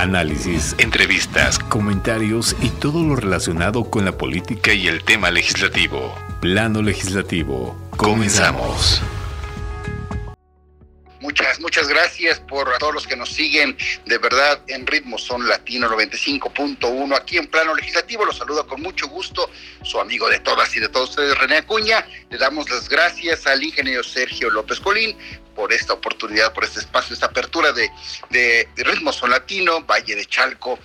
Análisis, entrevistas, comentarios y todo lo relacionado con la política y el tema legislativo. Plano legislativo. Comenzamos. Muchas, gracias por a todos los que nos siguen de verdad en Ritmo Son Latino 95.1 aquí en plano legislativo. Los saludo con mucho gusto su amigo de todas y de todos ustedes, René Acuña. Le damos las gracias al ingeniero Sergio López Colín por esta oportunidad, por este espacio, esta apertura de, de, Ritmo Son Latino, Valle de Chalco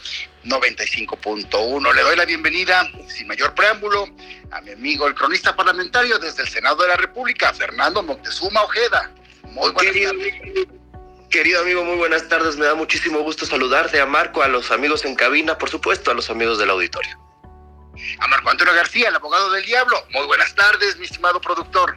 95.1. Le doy la bienvenida, sin mayor preámbulo, a mi amigo, el cronista parlamentario desde el Senado de la República, Fernando Montezuma Ojeda. Muy buenas tardes. Querido amigo, muy buenas tardes. Me da muchísimo gusto saludarte a Marco, a los amigos en cabina, por supuesto, a los amigos del auditorio. A Marco Antonio García, el abogado del diablo. Muy buenas tardes, mi estimado productor.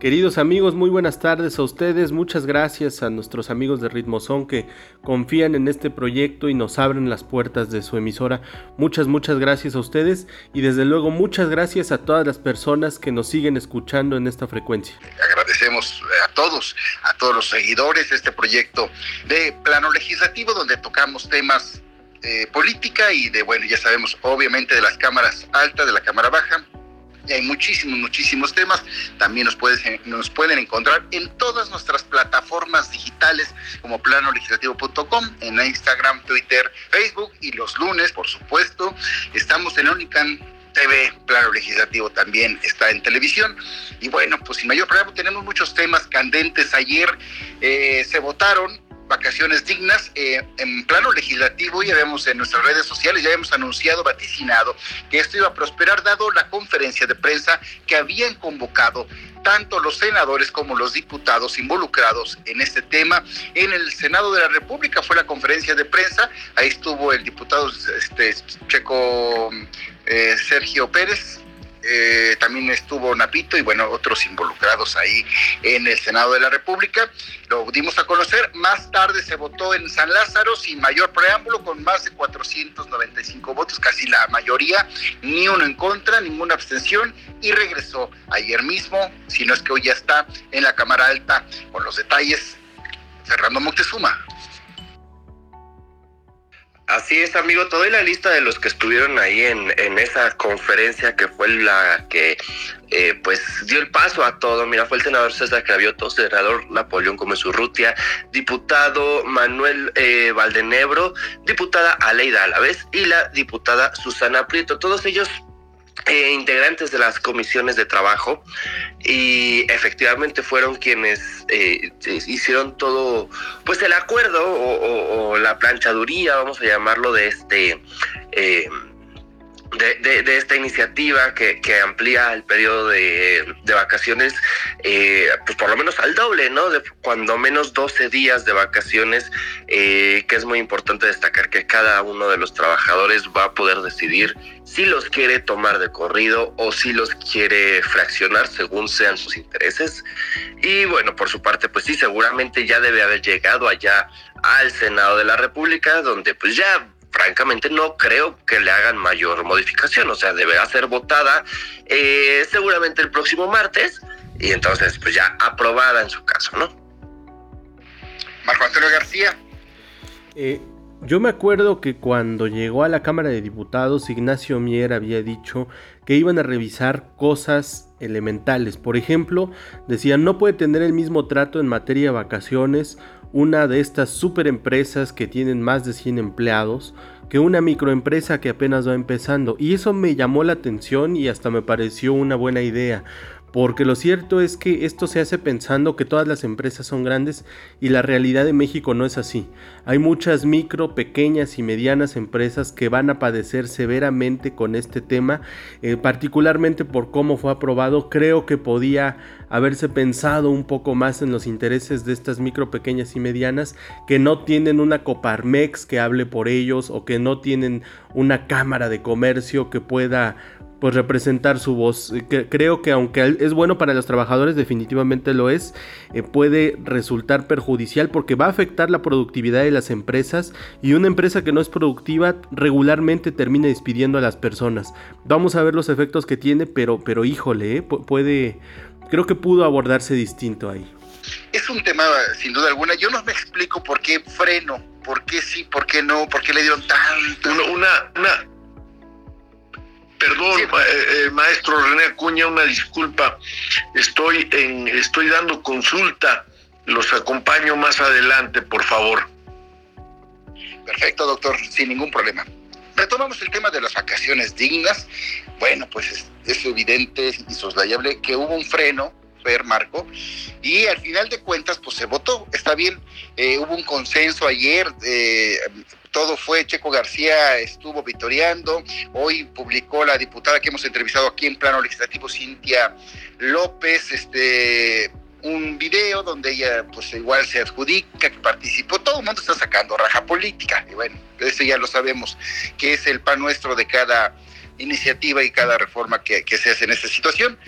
Queridos amigos, muy buenas tardes a ustedes. Muchas gracias a nuestros amigos de Ritmozón que confían en este proyecto y nos abren las puertas de su emisora. Muchas, muchas gracias a ustedes y desde luego muchas gracias a todas las personas que nos siguen escuchando en esta frecuencia. Agradecemos a todos, a todos los seguidores de este proyecto de plano legislativo donde tocamos temas de política y de, bueno, ya sabemos, obviamente de las cámaras altas, de la cámara baja y hay muchísimos, muchísimos temas. También nos, nos pueden encontrar en todas nuestras plataformas digitales como planolegislativo.com, en Instagram, Twitter, Facebook y los lunes, por supuesto, estamos en Unican TV, Plano Legislativo también está en televisión. Y bueno, pues sin mayor problema, tenemos muchos temas candentes. Ayer eh, se votaron vacaciones dignas. Eh, en plano legislativo, ya vemos en nuestras redes sociales, ya hemos anunciado, vaticinado, que esto iba a prosperar dado la conferencia de prensa que habían convocado tanto los senadores como los diputados involucrados en este tema. En el Senado de la República fue la conferencia de prensa, ahí estuvo el diputado este, checo eh, Sergio Pérez, eh, también estuvo Napito y bueno, otros involucrados ahí en el Senado de la República. Lo dimos a conocer, más tarde se votó en San Lázaro sin mayor preámbulo, con más de 495 votos, casi la mayoría, ni uno en contra, ninguna abstención, y regresó ayer mismo, si no es que hoy ya está en la Cámara Alta con los detalles, Fernando Moctezuma. Así es, amigo. Te doy la lista de los que estuvieron ahí en, en esa conferencia que fue la que eh, pues dio el paso a todo. Mira, fue el senador César Cravioto, senador Napoleón Gómez Urrutia, diputado Manuel eh, Valdenebro, diputada Aleida Alavés y la diputada Susana Prieto. Todos ellos eh, integrantes de las comisiones de trabajo y efectivamente fueron quienes eh, hicieron todo, pues el acuerdo o, la planchaduría, vamos a llamarlo, de este... Eh, de, esta iniciativa que, amplía el periodo de, vacaciones, eh, pues por lo menos al doble, ¿no? De cuando menos 12 días de vacaciones, eh, que es muy importante destacar que cada uno de los trabajadores va a poder decidir si los quiere tomar de corrido o si los quiere fraccionar según sean sus intereses. Y bueno, por su parte, pues sí, seguramente ya debe haber llegado allá al Senado de la República, donde pues ya francamente no creo que le hagan mayor modificación, o sea, deberá ser votada eh, seguramente el próximo martes y entonces pues ya aprobada en su caso, ¿no? Marco Antonio García. Eh, yo me acuerdo que cuando llegó a la Cámara de Diputados, Ignacio Mier había dicho que iban a revisar cosas elementales. Por ejemplo, decían no puede tener el mismo trato en materia de vacaciones una de estas super empresas que tienen más de 100 empleados que una microempresa que apenas va empezando. Y eso me llamó la atención y hasta me pareció una buena idea. Porque lo cierto es que esto se hace pensando que todas las empresas son grandes y la realidad de México no es así. Hay muchas micro, pequeñas y medianas empresas que van a padecer severamente con este tema, eh, particularmente por cómo fue aprobado. Creo que podía haberse pensado un poco más en los intereses de estas micro, pequeñas y medianas que no tienen una Coparmex que hable por ellos o que no tienen una cámara de comercio que pueda pues representar su voz. Eh, creo que aunque es bueno para los trabajadores, definitivamente lo es, eh, puede resultar perjudicial porque va a afectar la productividad de las empresas y una empresa que no es productiva regularmente termina despidiendo a las personas. Vamos a ver los efectos que tiene, pero, pero híjole, eh, puede, creo que pudo abordarse distinto ahí. Es un tema sin duda alguna. Yo no me explico por qué freno ¿Por qué sí? ¿Por qué no? ¿Por qué le dieron tanto? Una, una, Perdón, eh, eh, maestro René Acuña, una disculpa. Estoy en, estoy dando consulta. Los acompaño más adelante, por favor. Perfecto, doctor, sin ningún problema. Retomamos el tema de las vacaciones dignas. Bueno, pues es, evidente y soslayable que hubo un freno, Fer Marco, y al final de cuentas, pues se votó. Está bien, eh, hubo un consenso ayer. Eh, todo fue, Checo García estuvo vitoreando, hoy publicó la diputada que hemos entrevistado aquí en plano legislativo, Cintia López, este un video donde ella pues igual se adjudica que participó, todo el mundo está sacando raja política, y bueno, eso ya lo sabemos, que es el pan nuestro de cada iniciativa y cada reforma que, que se hace en esta situación,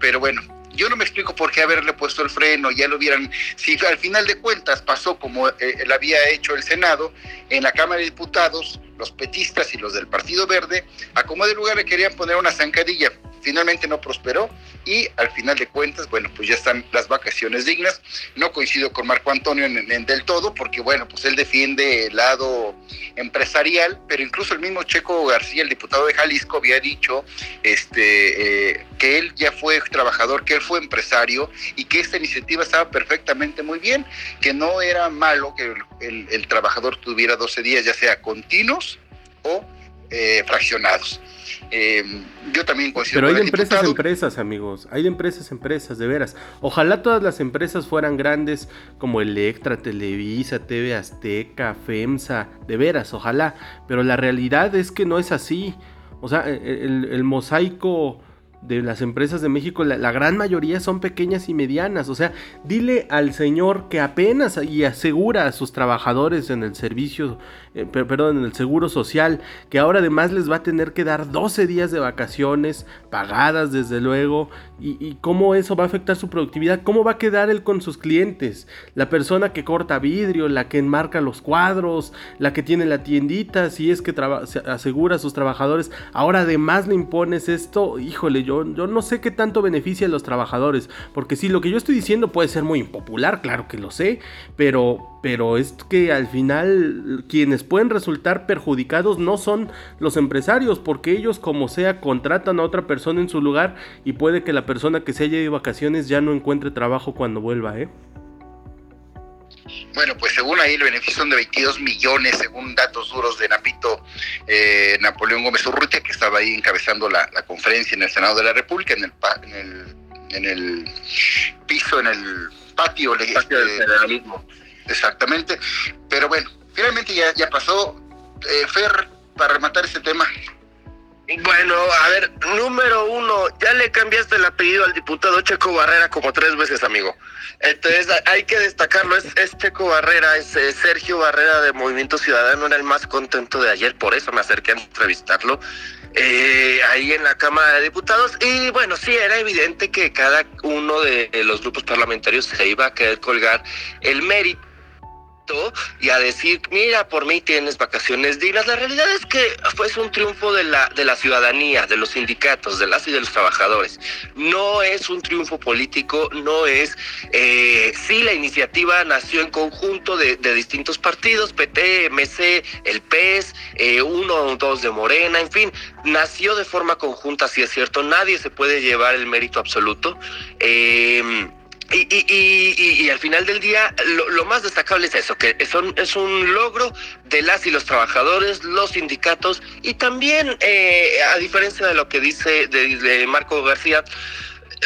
pero bueno, yo no me explico por qué haberle puesto el freno, ya lo hubieran, si al final de cuentas pasó como eh, lo había hecho el Senado, en la Cámara de Diputados, los petistas y los del Partido Verde, a como de lugar le querían poner una zancadilla, finalmente no prosperó y al final de cuentas, bueno, pues ya están las vacaciones dignas. No coincido con Marco Antonio en, del todo, porque bueno, pues él defiende el lado empresarial, pero incluso el mismo Checo García, el diputado de Jalisco, había dicho este, eh, que él ya fue trabajador, que él fue empresario y que esta iniciativa estaba perfectamente muy bien, que no era malo que el, el trabajador tuviera 12 días, ya sea continuos o eh, fraccionados. Eh, yo también considero. Pero hay de empresas, empresas, amigos. Hay de empresas, empresas, de veras. Ojalá todas las empresas fueran grandes como Electra, Televisa, TV Azteca, FEMSA, de veras, ojalá. Pero la realidad es que no es así. O sea, el, el mosaico de las empresas de México, la, gran mayoría son pequeñas y medianas. O sea, dile al señor que apenas y asegura a sus trabajadores en el servicio, eh, perdón, en el seguro social, que ahora además les va a tener que dar 12 días de vacaciones, pagadas desde luego, y, cómo eso va a afectar su productividad, cómo va a quedar él con sus clientes, la persona que corta vidrio, la que enmarca los cuadros, la que tiene la tiendita, si es que asegura a sus trabajadores, ahora además le impones esto, híjole, yo, no sé qué tanto beneficia a los trabajadores, porque si lo que yo estoy diciendo puede ser muy impopular, claro que lo sé, pero, pero es que al final quienes pueden resultar perjudicados no son los empresarios, porque ellos como sea contratan a otra persona en su lugar y puede que la persona que se haya ido de vacaciones ya no encuentre trabajo cuando vuelva, ¿eh? Bueno, pues según ahí el beneficio son de 22 millones, según datos duros de Napito eh, Napoleón Gómez Urrutia, que estaba ahí encabezando la, conferencia en el Senado de la República, en el, en el, en el piso, en el patio, del federalismo. Exactamente. Pero bueno, finalmente ya, ya pasó. Eh, Fer, para rematar este tema, bueno, a ver, número uno, ya le cambiaste el apellido al diputado Checo Barrera como tres veces, amigo. Entonces hay que destacarlo, es, Checo Barrera, es eh, Sergio Barrera de Movimiento Ciudadano, era el más contento de ayer, por eso me acerqué a entrevistarlo eh, ahí en la Cámara de Diputados. Y bueno, sí, era evidente que cada uno de los grupos parlamentarios se iba a querer colgar el mérito y a decir, mira, por mí tienes vacaciones dignas. La realidad es que fue un triunfo de la, de la ciudadanía, de los sindicatos, de las y de los trabajadores. No es un triunfo político, no es... Eh, sí, la iniciativa nació en conjunto de, distintos partidos, PT, MC, el PES, eh, uno o dos de Morena, en fin, nació de forma conjunta, si es cierto. Nadie se puede llevar el mérito absoluto. Eh, y, y, y, al final del día, lo, más destacable es eso, que son, es un logro de las y los trabajadores, los sindicatos y también, eh, a diferencia de lo que dice de Marco García,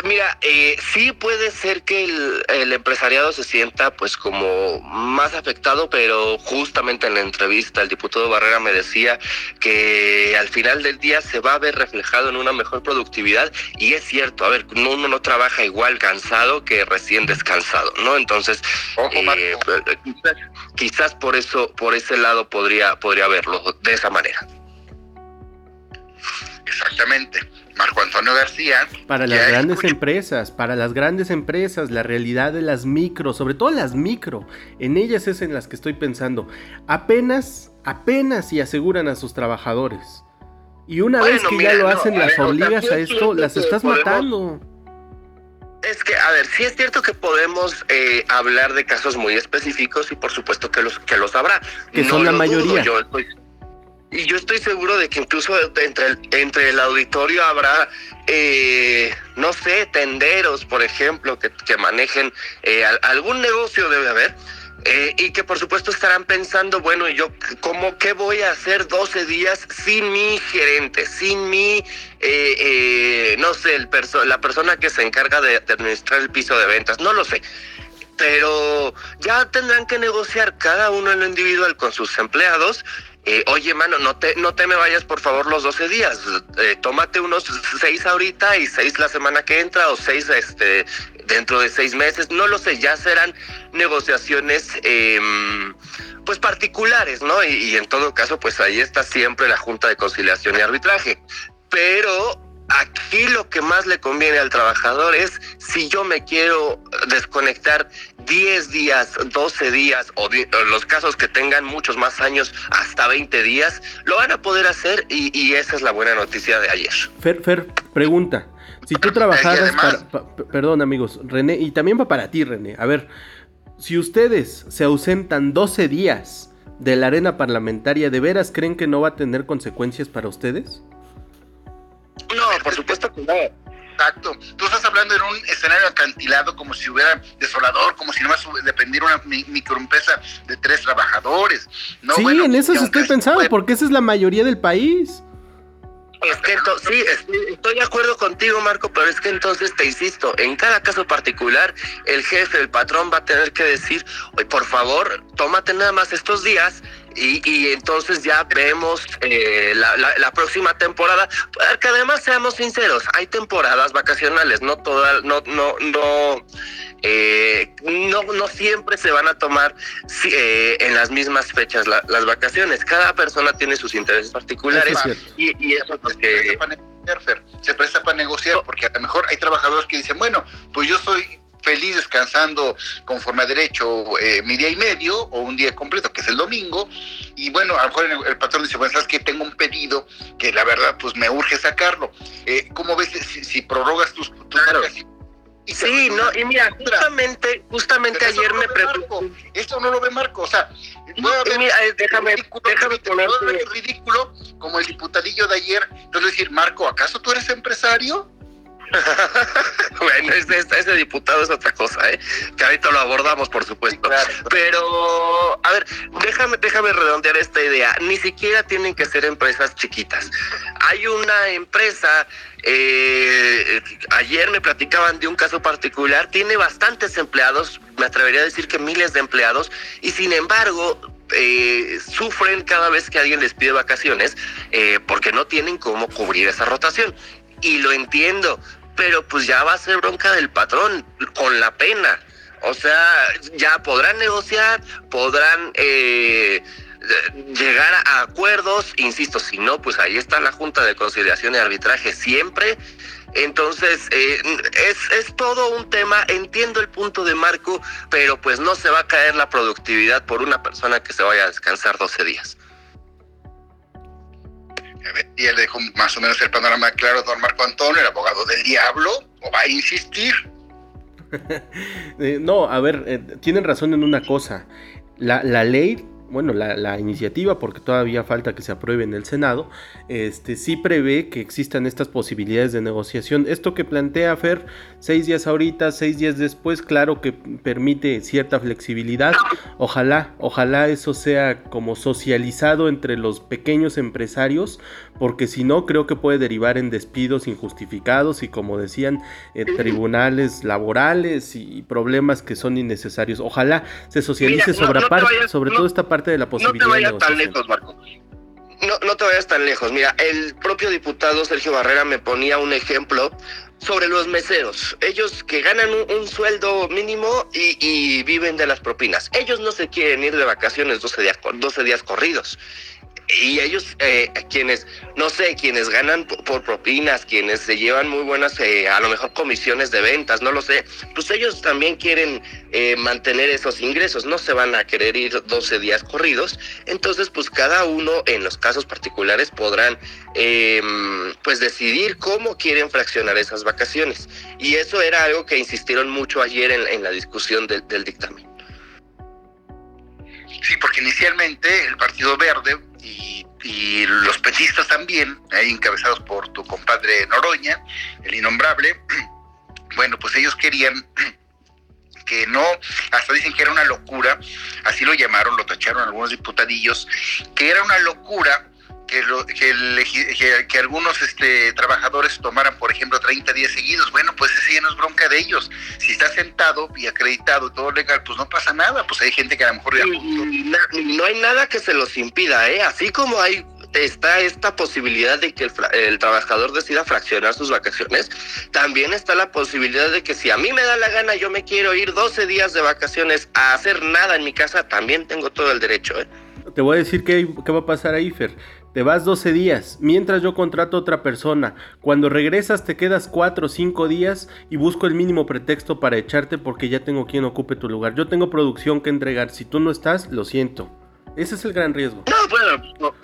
Mira, eh, sí puede ser que el, empresariado se sienta pues como más afectado, pero justamente en la entrevista el diputado Barrera me decía que al final del día se va a ver reflejado en una mejor productividad y es cierto, a ver, uno no trabaja igual cansado que recién descansado, ¿no? Entonces, eh, quizás, por eso, por ese lado podría, podría verlo de esa manera. Exactamente. Marco Antonio García. Para las grandes empresas, para las grandes empresas, la realidad de las micro, sobre todo las micro, en ellas es en las que estoy pensando. Apenas, apenas si aseguran a sus trabajadores. Y una vez que ya lo hacen, las obligas a esto, las estás matando. Es que, a ver, sí es cierto que podemos eh, hablar de casos muy específicos y por supuesto que los que los habrá. Que son la mayoría. Yo estoy, y yo estoy seguro de que incluso entre el, entre el auditorio habrá, eh, no sé, tenderos, por ejemplo, que, que manejen eh, algún negocio debe haber eh, y que por supuesto estarán pensando, bueno, yo cómo qué voy a hacer 12 días sin mi gerente, sin mi, no sé, el perso la persona que se encarga de, de administrar el piso de ventas, no lo sé. Pero ya tendrán que negociar cada uno en lo individual con sus empleados eh, oye, mano, no te, no te me vayas por favor los 12 días, eh, tómate unos seis ahorita y seis la semana que entra o seis este, dentro de seis meses, no lo sé, ya serán negociaciones em, pues particulares, ¿no? Y en todo caso, pues ahí está siempre la Junta de Conciliación y Arbitraje. Pero Aquí lo que más le conviene al trabajador es si yo me quiero desconectar 10 días, 12 días o, los casos que tengan muchos más años, hasta 20 días, lo van a poder hacer y, esa es la buena noticia de ayer. Fer, Fer, pregunta. Si tú trabajaras para, perdón amigos, René, y también va para ti, René. A ver, si ustedes se ausentan 12 días de la arena parlamentaria, ¿de veras creen que no va a tener consecuencias para ustedes? No, por supuesto que no. Exacto. Tú estás hablando en un escenario acantilado como si hubiera desolador, como si nomás dependiera una microempresa de tres trabajadores. No, sí, en eso estoy pensando, porque esa es la mayoría del país. Es que sí, estoy, de acuerdo contigo, Marco, pero es que entonces te insisto, en cada caso particular, el jefe, el patrón va a tener que decir, oye, por favor, tómate nada más estos días y, y entonces ya vemos eh, la, la, próxima temporada. Que además seamos sinceros, hay temporadas vacacionales, no todas, no, no, no, eh, no, no siempre se van a tomar eh, en las mismas fechas las vacaciones. Cada persona tiene sus intereses particulares y, y, eso es que se presta para negociar porque a lo mejor hay trabajadores que dicen, bueno, pues yo soy feliz descansando conforme a derecho eh, mi día y medio o un día completo, que es el domingo, y bueno, a lo mejor el, patrón dice, bueno, sabes que tengo un pedido que la verdad pues me urge sacarlo. Eh, ¿Cómo ves si, prorrogas tus, tus sí, no, y mira, justamente, justamente ayer me preguntó. Esto no lo ve Marco, o sea, mira, eh, déjame, déjame ponerte... ridículo como el diputadillo de ayer, entonces decir, Marco, ¿acaso tú eres empresario? bueno, ese, ese, diputado es otra cosa, ¿eh? que ahorita lo abordamos, por supuesto. Pero, a ver, déjame, déjame redondear esta idea. Ni siquiera tienen que ser empresas chiquitas. Hay una empresa, eh, ayer me platicaban de un caso particular, tiene bastantes empleados, me atrevería a decir que miles de empleados, y sin embargo, eh, sufren cada vez que alguien les pide vacaciones eh, porque no tienen cómo cubrir esa rotación. Y lo entiendo, pero pues ya va a ser bronca del patrón con la pena. O sea, ya podrán negociar, podrán eh, llegar a acuerdos, insisto, si no, pues ahí está la Junta de Conciliación y Arbitraje siempre. Entonces, eh, es, es todo un tema, entiendo el punto de Marco, pero pues no se va a caer la productividad por una persona que se vaya a descansar 12 días y él dejó más o menos el panorama claro don Marco Antonio, el abogado del diablo, o va a insistir. Eh, no, a ver, eh, tienen razón en una cosa. La, la ley bueno, la, iniciativa, porque todavía falta que se apruebe en el Senado, este, sí prevé que existan estas posibilidades de negociación. Esto que plantea Fer, seis días ahorita, seis días después, claro que permite cierta flexibilidad. Ojalá, ojalá eso sea como socializado entre los pequeños empresarios, porque si no, creo que puede derivar en despidos injustificados y, como decían, eh, tribunales laborales y problemas que son innecesarios. Ojalá se socialice sobre, sobre toda esta parte de la posibilidad. No te vayas tan lejos, Marco. No, no te vayas tan lejos. Mira, el propio diputado Sergio Barrera me ponía un ejemplo sobre los meseros. Ellos que ganan un, sueldo mínimo y, viven de las propinas. Ellos no se quieren ir de vacaciones 12 días, 12 días corridos. Y ellos, eh, quienes, no sé, quienes ganan por, propinas, quienes se llevan muy buenas, eh, a lo mejor comisiones de ventas, no lo sé, pues ellos también quieren eh, mantener esos ingresos, no se van a querer ir 12 días corridos, entonces pues cada uno en los casos particulares podrán em, pues decidir cómo quieren fraccionar esas vacaciones. Y eso era algo que insistieron mucho ayer en, la discusión del dictamen. Sí, porque inicialmente el Partido Verde y, los petistas también, encabezados por tu compadre Noroña, el innombrable, bueno, pues ellos querían que no, hasta dicen que era una locura, así lo llamaron, lo tacharon algunos diputadillos, que era una locura que, que, algunos este, trabajadores tomaran, por ejemplo, 30 días seguidos. Bueno, pues ese ya no es bronca de ellos. Si está sentado y acreditado y todo legal, pues no pasa nada. Pues hay gente que a lo mejor ya... no hay nada que se los impida, ¿eh? Así como hay está esta posibilidad de que el, el, trabajador decida fraccionar sus vacaciones, también está la posibilidad de que si a mí me da la gana, yo me quiero ir 12 días de vacaciones a hacer nada en mi casa, también tengo todo el derecho. ¿eh? Te voy a decir qué, qué va a pasar ahí, Fer. Te vas 12 días, mientras yo contrato a otra persona. Cuando regresas te quedas 4 o 5 días y busco el mínimo pretexto para echarte porque ya tengo quien ocupe tu lugar. Yo tengo producción que entregar. Si tú no estás, lo siento. Ese es el gran riesgo. No, bueno,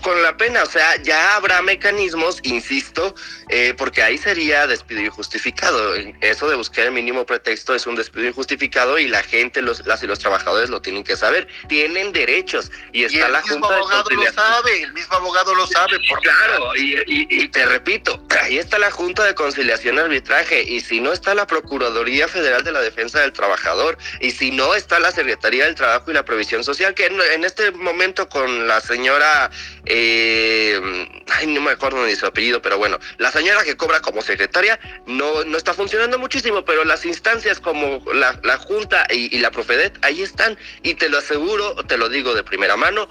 con, la pena, o sea, ya habrá mecanismos, insisto, eh, porque ahí sería despido injustificado. Eso de buscar el mínimo pretexto es un despido injustificado y la gente, los, las y los trabajadores lo tienen que saber. Tienen derechos y está el la mismo abogado lo sabe, el mismo abogado lo sabe. Claro, y, te repito, ahí está la Junta de Conciliación y Arbitraje y si no está la Procuraduría Federal de la Defensa del Trabajador y si no está la Secretaría del Trabajo y la Previsión Social, que en en este momento con la señora, eh, ay, no me acuerdo ni su apellido, pero bueno, la señora que cobra como secretaria no, no está funcionando muchísimo, pero las instancias como la, Junta y, la Profedet, ahí están, y te lo aseguro, te lo digo de primera mano,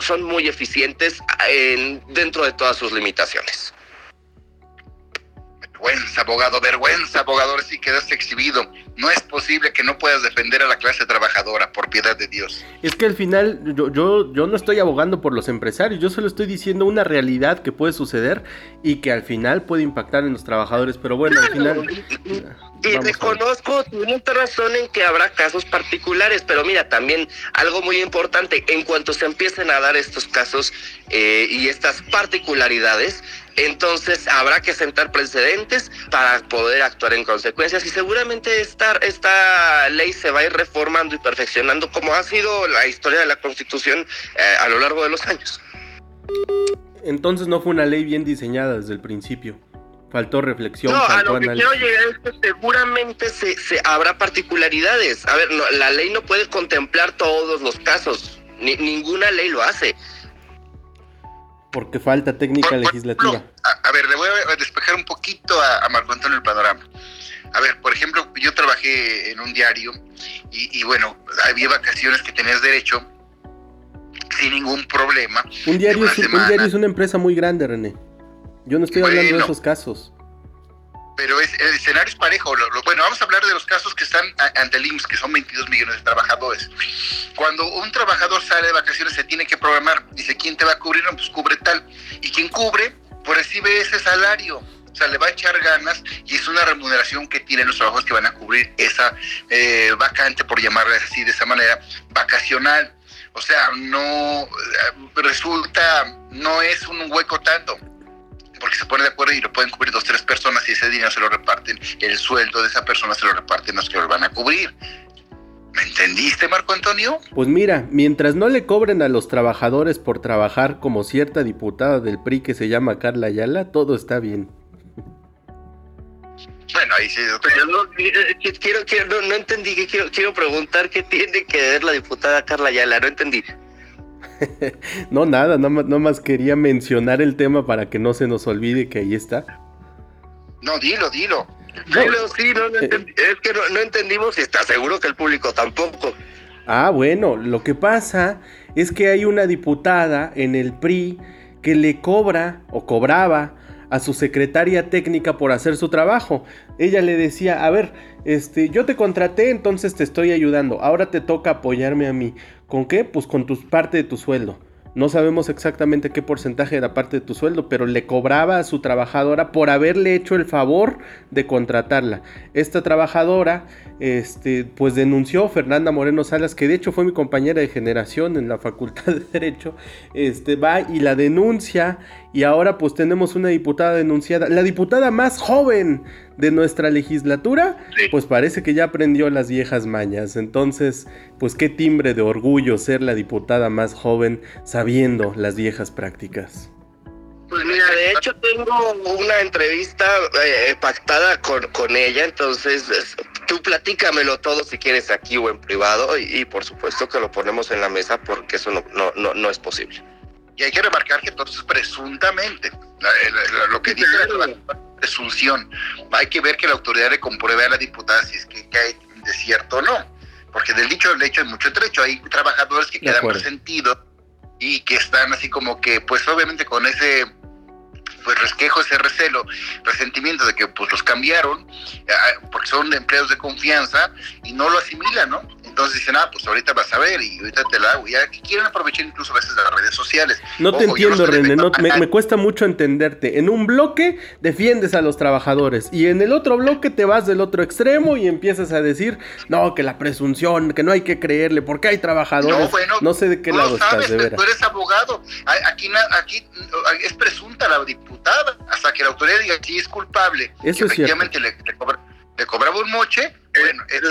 son, muy eficientes en, dentro de todas sus limitaciones. Vergüenza, abogado, vergüenza, abogado, ahora sí quedaste exhibido. No es posible que no puedas defender a la clase trabajadora, por piedad de Dios. Es que al final yo, yo, yo no estoy abogando por los empresarios, yo solo estoy diciendo una realidad que puede suceder y que al final puede impactar en los trabajadores, pero bueno, al final... Y reconozco, tienes razón en que habrá casos particulares, pero mira, también algo muy importante, en cuanto se empiecen a dar estos casos eh, y estas particularidades, entonces habrá que sentar precedentes para poder actuar en consecuencias y seguramente esta, esta ley se va a ir reformando y perfeccionando como ha sido la historia de la Constitución eh, a lo largo de los años. Entonces no fue una ley bien diseñada desde el principio. Faltó reflexión. No, a lo que quiero llegar es que seguramente se, habrá particularidades. A ver, la ley no puede contemplar todos los casos. ninguna ley lo hace. Porque falta técnica legislativa. a, ver, le voy a despejar un poquito a, Marco Antonio el panorama. A ver, por ejemplo, yo trabajé en un diario y, bueno, había vacaciones que tenías derecho sin ningún problema. Un diario, es, un diario es una empresa muy grande, René. Yo no estoy hablando de esos casos. Pero es, el escenario es parejo. bueno, vamos a hablar de los casos que están ante el IMSS, que son 22 millones de trabajadores. Cuando un trabajador sale de vacaciones, se tiene que programar. Dice, ¿quién te va a cubrir? No, pues cubre tal. Y quien cubre, pues recibe ese salario. O sea, le va a echar ganas y es una remuneración que tienen los trabajadores que van a cubrir esa eh, vacante, por llamarla así, de esa manera, vacacional. O sea, no eh, resulta, no es un hueco tanto porque se pone de acuerdo y lo pueden cubrir dos, tres personas y ese dinero se lo reparten, el sueldo de esa persona se lo reparten los que lo van a cubrir. ¿Me entendiste, Marco Antonio? Pues mira, mientras no le cobren a los trabajadores por trabajar como cierta diputada del PRI que se llama Carla Ayala, todo está bien. Bueno, ahí sí. Pero no, quiero, quiero, no, entendí, quiero, quiero preguntar qué tiene que ver la diputada Carla Ayala, no entendí. no, nada, no, más quería mencionar el tema para que no se nos olvide que ahí está. No, dilo, dilo. Dilo, sí, no, eh, es que no, entendimos y está seguro que el público tampoco. Ah, bueno, lo que pasa es que hay una diputada en el PRI que le cobra o cobraba a su secretaria técnica por hacer su trabajo. Ella le decía, a ver, este, yo te contraté, entonces te estoy ayudando. Ahora te toca apoyarme a mí. ¿Con qué? Pues con parte de tu sueldo. no sabemos exactamente qué porcentaje era parte de tu sueldo, pero le cobraba a su trabajadora por haberle hecho el favor de contratarla. Esta trabajadora, este, pues denunció Fernanda Moreno Salas, que de hecho fue mi compañera de generación en la Facultad de Derecho, este, va y la denuncia y ahora pues tenemos una diputada denunciada, la diputada más joven de nuestra legislatura, pues parece que ya aprendió las viejas mañas. Entonces, pues qué timbre de orgullo ser la diputada más joven sabiendo las viejas prácticas. Pues mira, de hecho tengo una entrevista eh, pactada con, con ella, entonces tú platícamelo todo si quieres aquí o en privado y, por supuesto que lo ponemos en la mesa porque eso no, no, no, no es posible. Y hay que remarcar que entonces presuntamente, lo que dice la presunción, hay que ver que la autoridad le compruebe a la diputada si es que cae de cierto o no. Porque del dicho al hecho hay mucho trecho. Hay trabajadores que quedan resentidos y que están así como que, pues obviamente con ese pues resquejo, ese recelo, resentimiento de que pues los cambiaron, eh, porque son empleados de confianza y no lo asimilan, ¿no? Entonces dicen, ah, pues ahorita vas a ver y ahorita te la hago. Ya que quieren aprovechar incluso a veces las redes sociales. No te entiendo, René, me, cuesta mucho entenderte. En un bloque defiendes a los trabajadores y en el otro bloque te vas del otro extremo y empiezas a decir, no, que la presunción, que no hay que creerle, porque hay trabajadores. No, bueno, no sé de qué lado estás, de veras. Tú eres abogado. Aquí, aquí es presunta la diputada hasta que la autoridad diga si es culpable. Eso es efectivamente le, le, cobraba un moche. Bueno, es,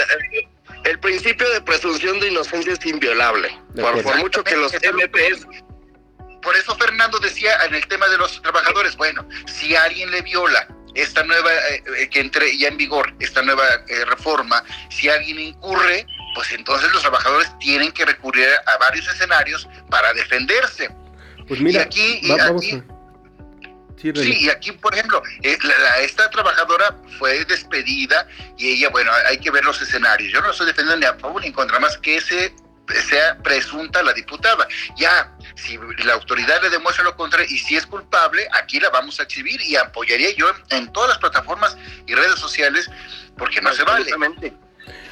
el principio de presunción de inocencia es inviolable. Por, mucho que los MPs por eso Fernando decía en el tema de los trabajadores, bueno, si alguien le viola esta nueva, eh, eh, que entre ya en vigor, esta nueva eh, reforma, si alguien incurre, pues entonces los trabajadores tienen que recurrir a varios escenarios para defenderse. Pues mira, y aquí, Sí, y aquí, por ejemplo, eh, esta trabajadora fue despedida y ella, bueno, hay que ver los escenarios. Yo no estoy defendiendo ni a favor ni en contra, más que ese sea presunta la diputada. Ya, si la autoridad le demuestra lo contrario y si es culpable, aquí la vamos a exhibir y apoyaría yo en, todas las plataformas y redes sociales porque no se vale.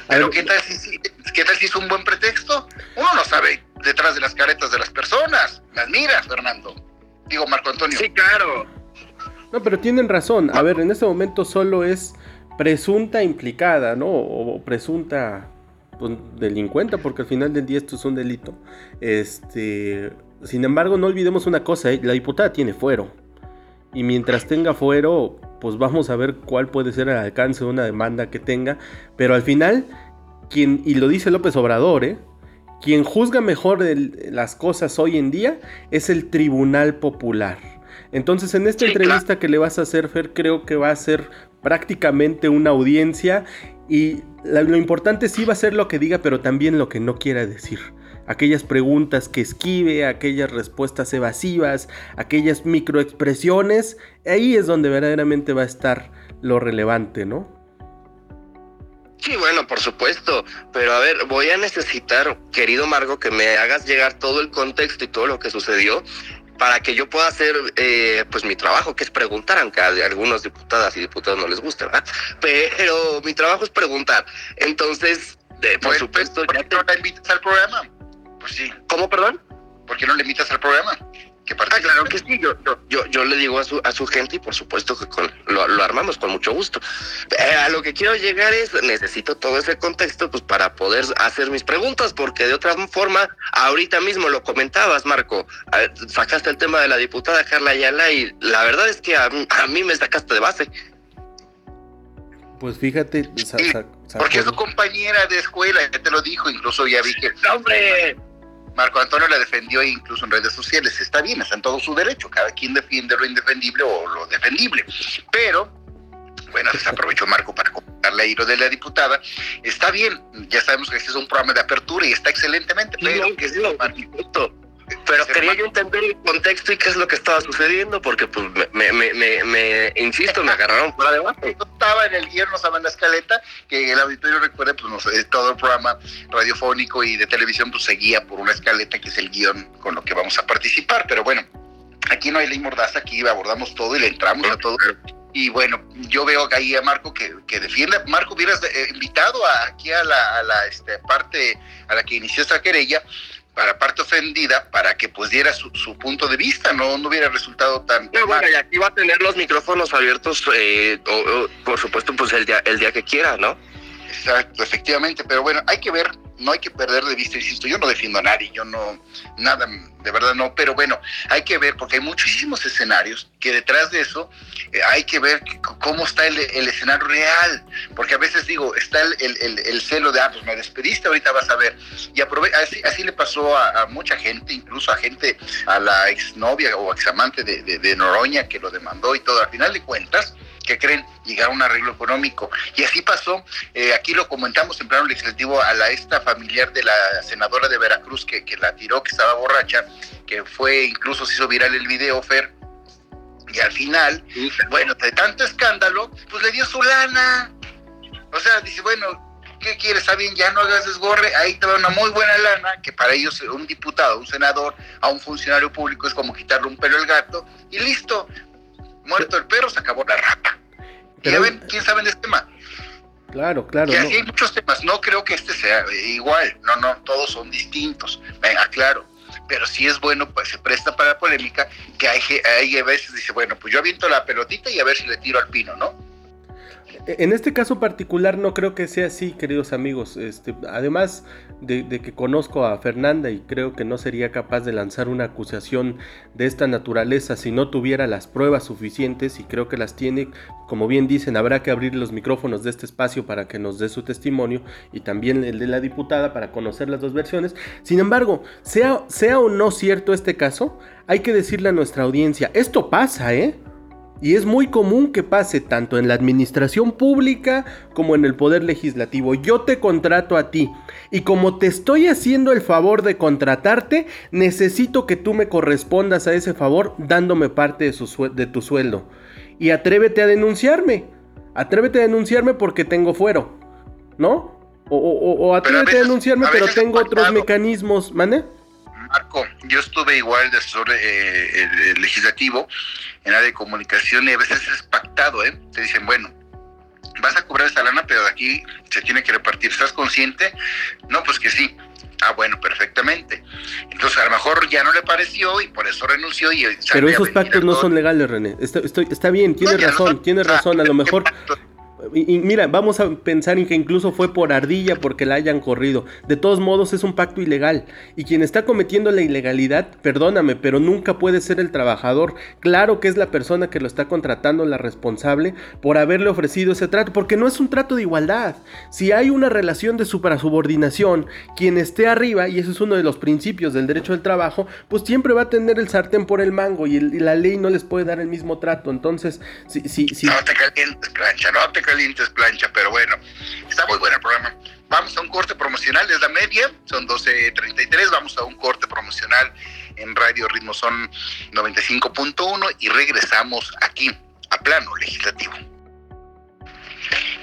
Pero ¿qué tal, si, ¿qué tal si es un buen pretexto? Uno no sabe detrás de las caretas de las personas. Las miras, Fernando. Digo, Marco Antonio. Sí, claro. No, pero tienen razón. A ver, en este momento solo es presunta implicada, ¿no? O presunta pues, delincuente, porque al final del día esto es un delito. Este, sin embargo, no olvidemos una cosa, ¿eh? la diputada tiene fuero. Y mientras tenga fuero, pues vamos a ver cuál puede ser el alcance de una demanda que tenga. Pero al final, quien, y lo dice López Obrador, ¿eh? quien juzga mejor las cosas hoy en día es el Tribunal Popular. Entonces, en esta entrevista que le vas a hacer, Fer, creo que va a ser prácticamente una audiencia y lo importante sí va a ser lo que diga, pero también lo que no quiera decir. Aquellas preguntas que esquive, aquellas respuestas evasivas, aquellas microexpresiones, ahí es donde verdaderamente va a estar lo relevante, ¿no? Sí, bueno, por supuesto, pero a ver, voy a necesitar, querido Margo, que me hagas llegar todo el contexto y todo lo que sucedió para que yo pueda hacer eh, pues mi trabajo, que es preguntar, aunque a algunos diputadas y diputados no les gusta, ¿verdad? Pero mi trabajo es preguntar. Entonces, por pues, supuesto... ¿Por qué no la invitas al programa? Pues sí. ¿Cómo, perdón? ¿Por qué no le invitas al programa? Ah, claro que sí, yo, yo, yo, le digo a su, a su gente y por supuesto que con, lo, armamos con mucho gusto. Eh, a lo que quiero llegar es, necesito todo ese contexto pues para poder hacer mis preguntas, porque de otra forma, ahorita mismo lo comentabas, Marco, sacaste el tema de la diputada Carla Ayala y la verdad es que a, mí me sacaste de base. Pues fíjate, porque es su compañera de escuela, ya te lo dijo, incluso ya vi que... ¡Hombre! Marco Antonio la defendió incluso en redes sociales. Está bien, está en todo su derecho. Cada quien defiende lo indefendible o lo defendible. Pero, bueno, desaprovechó Marco para comentarle a Iro de la diputada. Está bien, ya sabemos que este es un programa de apertura y está excelentemente, pero que es lo pero quería yo entender el contexto y qué es lo que estaba sucediendo, porque pues me, me, me, me insisto, me agarraron fuera de base. estaba en el en la escaleta, que el auditorio recuerde, pues no sé, todo el programa radiofónico y de televisión pues seguía por una escaleta que es el guion con lo que vamos a participar, pero bueno, aquí no hay ley mordaza, aquí abordamos todo y le entramos a todo. Y bueno, yo veo ahí a Marco que, que defiende. Marco, hubieras eh, invitado aquí a la, a la este, parte a la que inició esta querella para la parte ofendida para que pues diera su, punto de vista, no, no hubiera resultado tan... bueno, y aquí va a tener los micrófonos abiertos, eh, por supuesto, pues el día, el día que quiera, ¿no? Exacto, efectivamente, pero bueno, hay que ver no hay que perder de vista, insisto, yo no defiendo a nadie, yo no, nada, de verdad no, pero bueno, hay que ver, porque hay muchísimos escenarios que detrás de eso eh, hay que ver cómo está el, escenario real, porque a veces digo, está el, celo de, ah, pues me despediste, ahorita vas a ver, y así, así le pasó a, mucha gente, incluso a gente, a la exnovia o examante de, de, de Noroña que lo demandó y todo, al final de cuentas, que creen llegar a un arreglo económico. Y así pasó, eh, aquí lo comentamos en plano legislativo a la esta familiar de la senadora de Veracruz que, que la tiró, que estaba borracha, que fue, incluso se hizo viral el video, Fer, y al final, bueno, de tanto escándalo, pues le dio su lana. O sea, dice, bueno, ¿qué quieres? Está bien, ya no hagas desgorre, ahí te va una muy buena lana, que para ellos un diputado, un senador, a un funcionario público es como quitarle un pelo al gato, y listo, muerto el perro, se acabó la rata. ya ven, ¿quién sabe de este tema? Claro, claro. Y así hay muchos temas. No creo que este sea igual. No, no, todos son distintos. Venga, claro. Pero sí es bueno, pues se presta para la polémica, que hay, hay veces dice, bueno, pues yo aviento la pelotita y a ver si le tiro al pino, ¿no? En este caso particular no creo que sea así, queridos amigos. Este, además de, que conozco a Fernanda y creo que no sería capaz de lanzar una acusación de esta naturaleza si no tuviera las pruebas suficientes y creo que las tiene. Como bien dicen, habrá que abrir los micrófonos de este espacio para que nos dé su testimonio y también el de la diputada para conocer las dos versiones. Sin embargo, sea, sea o no cierto este caso, hay que decirle a nuestra audiencia, esto pasa, ¿eh? Y es muy común que pase tanto en la administración pública como en el poder legislativo. Yo te contrato a ti y como te estoy haciendo el favor de contratarte, necesito que tú me correspondas a ese favor dándome parte de, de tu sueldo. Y atrévete a denunciarme. Atrévete a denunciarme porque tengo fuero. ¿No? O, atrévete a, denunciarme pero tengo otros mecanismos. ¿Mane? Marco, yo estuve igual de asesor eh, legislativo en área de comunicación y a veces es pactado, ¿eh? Te dicen, bueno, vas a cobrar esa lana, pero de aquí se tiene que repartir. ¿Estás consciente? No, pues que sí. Ah, bueno, perfectamente. Entonces, a lo mejor ya no le pareció y por eso renunció. y Pero esos pactos no son legales, René. Está, estoy, está bien, tienes razón, tienes razón. A lo mejor y, mira, vamos a pensar en que incluso fue por ardilla porque la hayan corrido. De todos modos es un pacto ilegal. Y quien está cometiendo la ilegalidad, perdóname, pero nunca puede ser el trabajador. Claro que es la persona que lo está contratando la responsable por haberle ofrecido ese trato, porque no es un trato de igualdad. Si hay una relación de supersubordinación, quien esté arriba, y ese es uno de los principios del derecho del trabajo, pues siempre va a tener el sartén por el mango y, la ley no les puede dar el mismo trato. Entonces, si... si, si no te no te calientes plancha, pero bueno, está muy bueno el programa. Vamos a un corte promocional, es la media, son 12.33, vamos a un corte promocional en Radio Ritmo Son 95.1 y regresamos aquí a plano legislativo.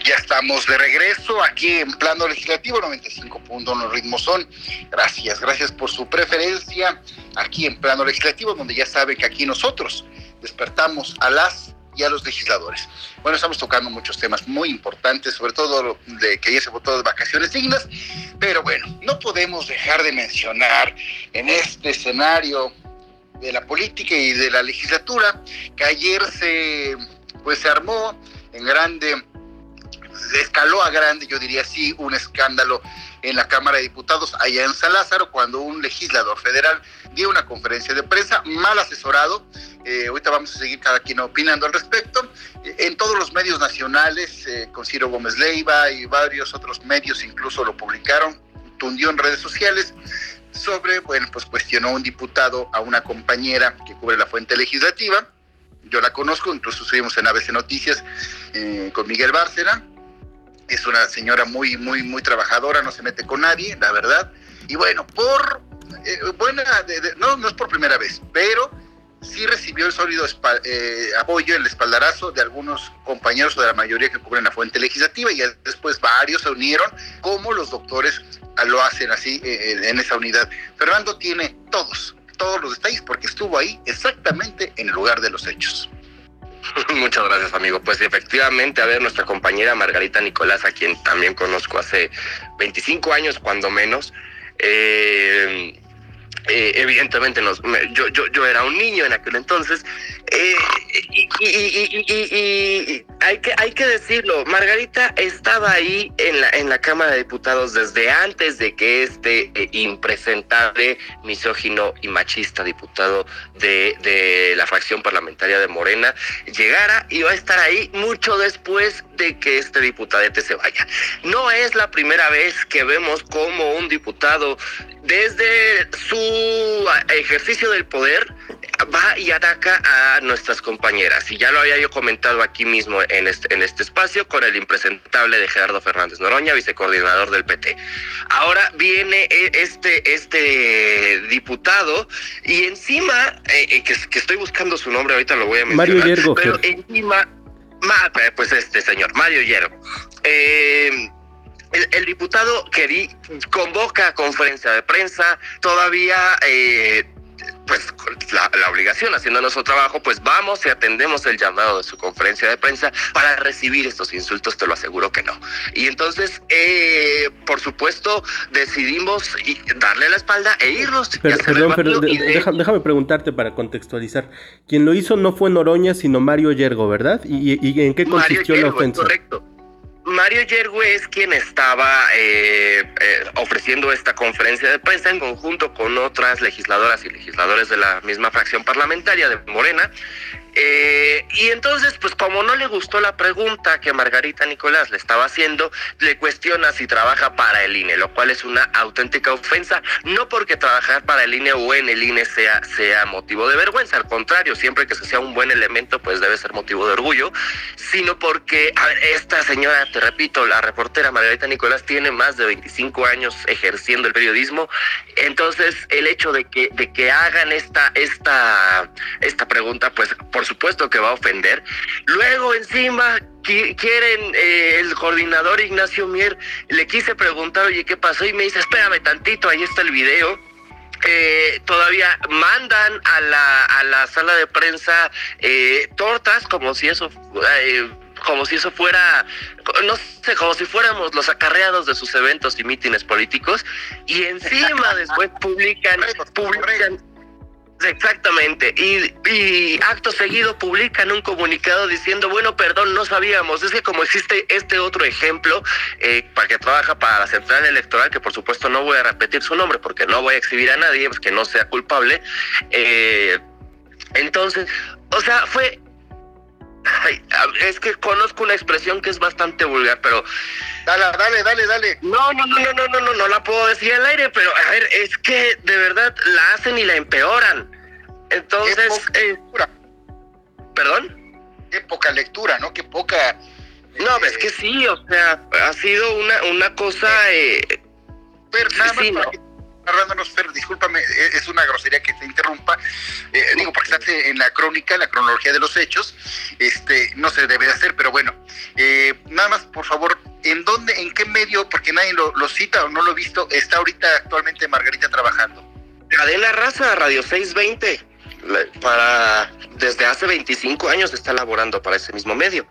Ya estamos de regreso aquí en plano legislativo 95.1 ritmo son. Gracias, gracias por su preferencia aquí en plano legislativo, donde ya sabe que aquí nosotros despertamos a las y a los legisladores. Bueno, estamos tocando muchos temas muy importantes, sobre todo de que ayer se votó de vacaciones dignas, pero bueno, no podemos dejar de mencionar en este escenario de la política y de la legislatura que ayer se pues se armó en grande escaló a grande, yo diría así, un escándalo en la Cámara de Diputados allá en San cuando un legislador federal dio una conferencia de prensa mal asesorado. Eh, ahorita vamos a seguir cada quien opinando al respecto. en todos los medios nacionales, eh, con Ciro Gómez Leiva y varios otros medios incluso lo publicaron, tundió en redes sociales sobre, bueno, pues cuestionó un diputado a una compañera que cubre la fuente legislativa. Yo la conozco, incluso estuvimos en ABC Noticias eh, con Miguel Bárcena es una señora muy, muy, muy trabajadora, no se mete con nadie, la verdad. Y bueno, por eh, buena, no, no es por primera vez, pero sí recibió el sólido eh, apoyo, el espaldarazo de algunos compañeros o de la mayoría que cubren la fuente legislativa y después varios se unieron, como los doctores lo hacen así eh, en esa unidad. Fernando tiene todos, todos los detalles porque estuvo ahí exactamente en el lugar de los hechos. Muchas gracias, amigo. Pues efectivamente, a ver, nuestra compañera Margarita Nicolás, a quien también conozco hace 25 años, cuando menos, eh, eh, evidentemente nos, yo, yo, yo, era un niño en aquel entonces, eh, y, hay, que, hay que decirlo, Margarita estaba ahí en la, en la Cámara de Diputados desde antes de que este eh, impresentable, misógino y machista diputado de, de la fracción parlamentaria de Morena llegara y va a estar ahí mucho después de que este diputadete se vaya. No es la primera vez que vemos como un diputado desde su ejercicio del poder va y ataca a nuestras compañeras. Y ya lo había yo comentado aquí mismo en este, en este espacio con el impresentable de Gerardo Fernández Noroña, vicecoordinador del PT. Ahora viene e, este, este diputado y encima, eh, eh, que, que, estoy buscando su nombre, ahorita lo voy a mencionar. Mario Yergo. Pero encima, pues este señor, Mario Yergo. Eh, el, diputado querí, convoca conferencia de prensa, todavía eh, pues la, obligación, haciendo nuestro trabajo, pues vamos y atendemos el llamado de su conferencia de prensa para recibir estos insultos, te lo aseguro que no. Y entonces, eh, por supuesto, decidimos darle la espalda e irnos. perdón, pero déjame preguntarte para contextualizar. Quien lo hizo no fue Noroña, sino Mario Yergo, ¿verdad? ¿Y, en qué consistió la ofensa? Correcto. Mario Yergue es quien estaba eh, eh, ofreciendo esta conferencia de prensa en conjunto con otras legisladoras y legisladores de la misma fracción parlamentaria de Morena, eh, y entonces, pues como no le gustó la pregunta que Margarita Nicolás le estaba haciendo, le cuestiona si trabaja para el INE, lo cual es una auténtica ofensa, no porque trabajar para el INE o en el INE sea, sea motivo de vergüenza, al contrario, siempre que se sea un buen elemento, pues debe ser motivo de orgullo, sino porque, esta señora, te repito, la reportera Margarita Nicolás tiene más de 25 años ejerciendo el periodismo, entonces el hecho de que, de que hagan esta, esta, esta pregunta, pues por supuesto que va a ofender. Luego encima quieren eh, el coordinador Ignacio Mier, le quise preguntar, oye, ¿qué pasó? Y me dice, espérame tantito, ahí está el video. Eh, todavía mandan a la, a la sala de prensa eh, tortas como si eso como si eso fuera, no sé, como si fuéramos los acarreados de sus eventos y mítines políticos, y encima después publican, publican Exactamente, y, acto seguido publican un comunicado diciendo, bueno, perdón, no sabíamos, es que como existe este otro ejemplo, eh, para que trabaja para la central electoral, que por supuesto no voy a repetir su nombre porque no voy a exhibir a nadie, pues que no sea culpable, eh, entonces, o sea, fue es que conozco una expresión que es bastante vulgar, pero. Dale, dale, dale, dale. No, no, no, no, no, no, no, no la puedo decir al aire, pero a ver, es que de verdad la hacen y la empeoran. Entonces. Eh, ¿Perdón? Qué poca lectura, ¿no? Qué poca. No, es que sí, o sea, ha sido una, una cosa. Eh, pero nada más narrándonos, Fer, discúlpame, e-, es una grosería que te interrumpa, eh, digo, porque estás en la crónica, la cronología de los hechos, este, no se debe de hacer, pero bueno, eh, nada más, por favor, ¿en dónde, en qué medio, porque nadie lo, cita o no lo he visto, está ahorita actualmente Margarita trabajando? Cadena Raza, Radio 620, para, desde hace 25 años está laborando para ese mismo medio.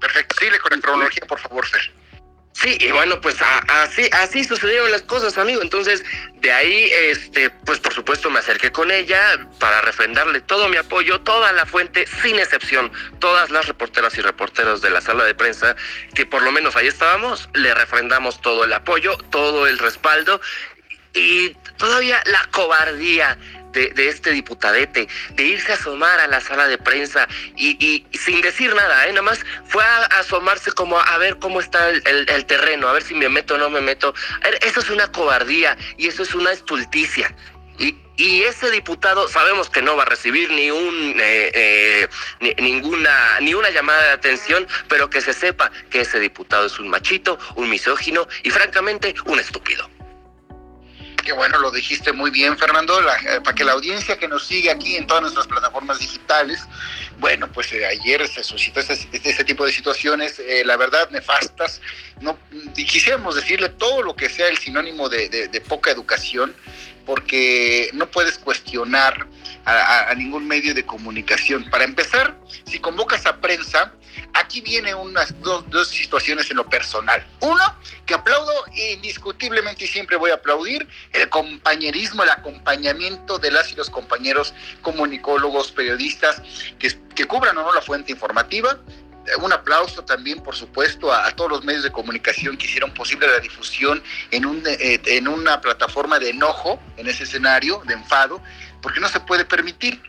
Perfecto, sigue con la cronología, por favor, Fer. Sí, y bueno, pues así, así sucedieron las cosas, amigo. Entonces, de ahí, este, pues por supuesto me acerqué con ella para refrendarle todo mi apoyo, toda la fuente, sin excepción, todas las reporteras y reporteros de la sala de prensa, que por lo menos ahí estábamos, le refrendamos todo el apoyo, todo el respaldo y todavía la cobardía de, este diputadete, de irse a asomar a la sala de prensa y, sin decir nada, ¿eh? nada más fue a, asomarse como a ver cómo está el, terreno, a ver si me meto o no me meto. eso es una cobardía y eso es una estulticia. Y, y ese diputado sabemos que no va a recibir ni un eh, eh, ni, ninguna ni una llamada de atención, pero que se sepa que ese diputado es un machito, un misógino y francamente un estúpido. Qué bueno, lo dijiste muy bien, Fernando, eh, para que la audiencia que nos sigue aquí en todas nuestras plataformas digitales, bueno, pues eh, ayer se suscitó ese, este tipo de situaciones, eh, la verdad, nefastas. No, quisiéramos decirle todo lo que sea el sinónimo de, poca educación, porque no puedes cuestionar a, ningún medio de comunicación. Para empezar, si convocas a prensa, aquí vienen unas dos, dos, situaciones en lo personal. Uno, que aplaudo indiscutiblemente y siempre voy a aplaudir el compañerismo, el acompañamiento de las y los compañeros comunicólogos, periodistas que, que cubran o no la fuente informativa, un aplauso también, por supuesto, a, todos los medios de comunicación que hicieron posible la difusión en, un, eh, en una plataforma de enojo, en ese escenario de enfado, porque no se puede permitir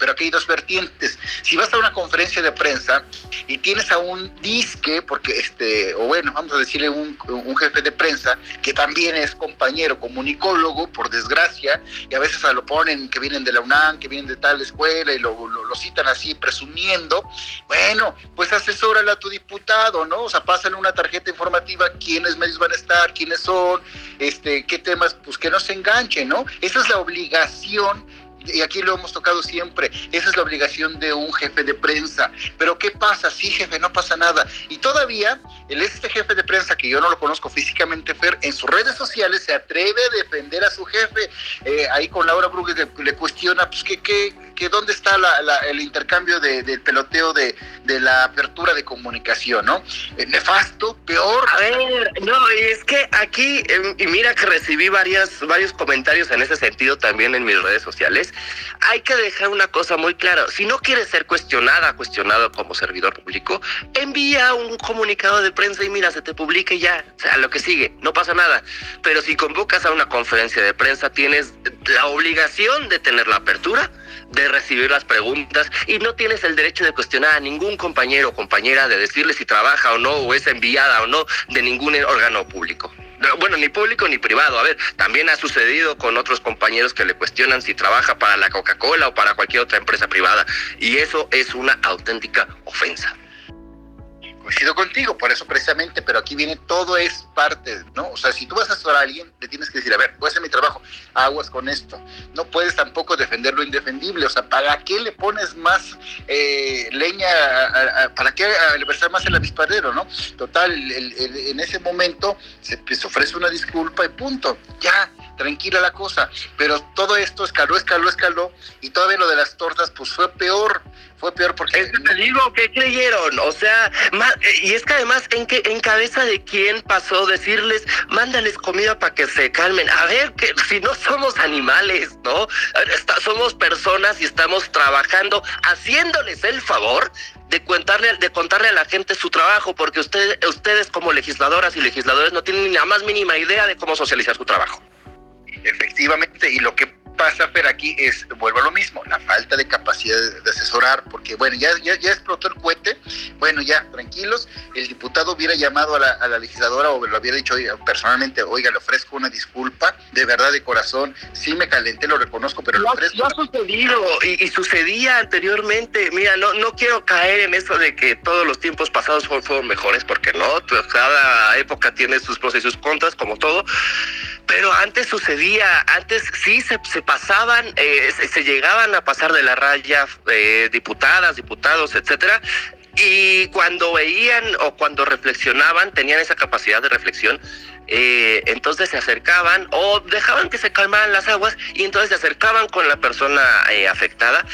pero aquí hay dos vertientes. Si vas a una conferencia de prensa y tienes a un disque, porque este, o bueno, vamos a decirle un, un jefe de prensa, que también es compañero, comunicólogo, por desgracia, y a veces lo ponen que vienen de la UNAM, que vienen de tal escuela, y lo, lo, citan así, presumiendo, bueno, pues asesórale a tu diputado, ¿no? O sea, pásale una tarjeta informativa, quiénes medios van a estar, quiénes son, este, qué temas, pues que no se enganchen, ¿no? Esa es la obligación y aquí lo hemos tocado siempre, esa es la obligación de un jefe de prensa. Pero ¿qué pasa? Sí, jefe, no pasa nada. Y todavía, el este jefe de prensa, que yo no lo conozco físicamente, Fer, en sus redes sociales se atreve a defender a su jefe. Eh, ahí con Laura Brugge le, cuestiona, pues, ¿qué, qué, qué, dónde está el intercambio del peloteo de, la apertura de comunicación, ¿no? Eh, nefasto, peor. A ver, no, y es que aquí, em, y mira que recibí varias, varios comentarios en ese sentido también en mis redes sociales hay que dejar una cosa muy clara. Si no quieres ser cuestionada, cuestionado como servidor público, envía un comunicado de prensa y mira, se te publique ya. O sea, lo que sigue, no pasa nada. Pero si convocas a una conferencia de prensa, tienes la obligación de tener la apertura, de recibir las preguntas y no tienes el derecho de cuestionar a ningún compañero o compañera, de decirle si trabaja o no, o es enviada o no de ningún órgano público bueno, ni público ni privado. A ver, también ha sucedido con otros compañeros que le cuestionan si trabaja para la Coca-Cola o para cualquier otra empresa privada. Y eso es una auténtica ofensa coincido contigo, por eso precisamente, pero aquí viene todo es parte, ¿no? O sea, si tú vas a asesorar a alguien, le tienes que decir, a ver, voy a hacer mi trabajo, aguas con esto. No puedes tampoco defender lo indefendible, o sea, ¿para qué le pones más eh, leña, para qué versar más el avispadero, ¿no? Total, en ese momento se, se ofrece una disculpa y punto, ya, tranquila la cosa, pero todo esto escaló, escaló, escaló, y todavía lo de las tortas, pues fue peor, fue peor porque... Es que te digo, ¿qué creyeron? O sea, eh, y es que además, ¿en, qué, ¿en cabeza de quién pasó decirles, mándales comida para que se calmen? A ver, que si no somos animales, ¿no? somos personas y estamos trabajando, haciéndoles el favor de contarle, de contarle a la gente su trabajo, porque ustedes, ustedes como legisladoras y legisladores no tienen ni la más mínima idea de cómo socializar su trabajo. Efectivamente, y lo que pasa, pero aquí es, vuelvo a lo mismo, la falta de capacidad de asesorar, porque bueno, ya, ya, ya explotó el cohete, bueno, ya, tranquilos, el diputado hubiera llamado a la, legisladora o lo hubiera dicho personalmente, oiga, le ofrezco una disculpa, de verdad, de corazón, sí me calenté, lo reconozco, pero lo ofrezco. No ha sucedido, y, sucedía anteriormente, mira, no, no quiero caer en eso de que todos los tiempos pasados fueron, mejores, porque no, cada época tiene sus pros y sus contras, como todo, pero antes sucedía, antes sí se, se pasaban, eh, se, llegaban a pasar de la raya eh, diputadas, diputados, etcétera, y cuando veían o cuando reflexionaban, tenían esa capacidad de reflexión, eh, entonces se acercaban o dejaban que se calmaran las aguas y entonces se acercaban con la persona afectada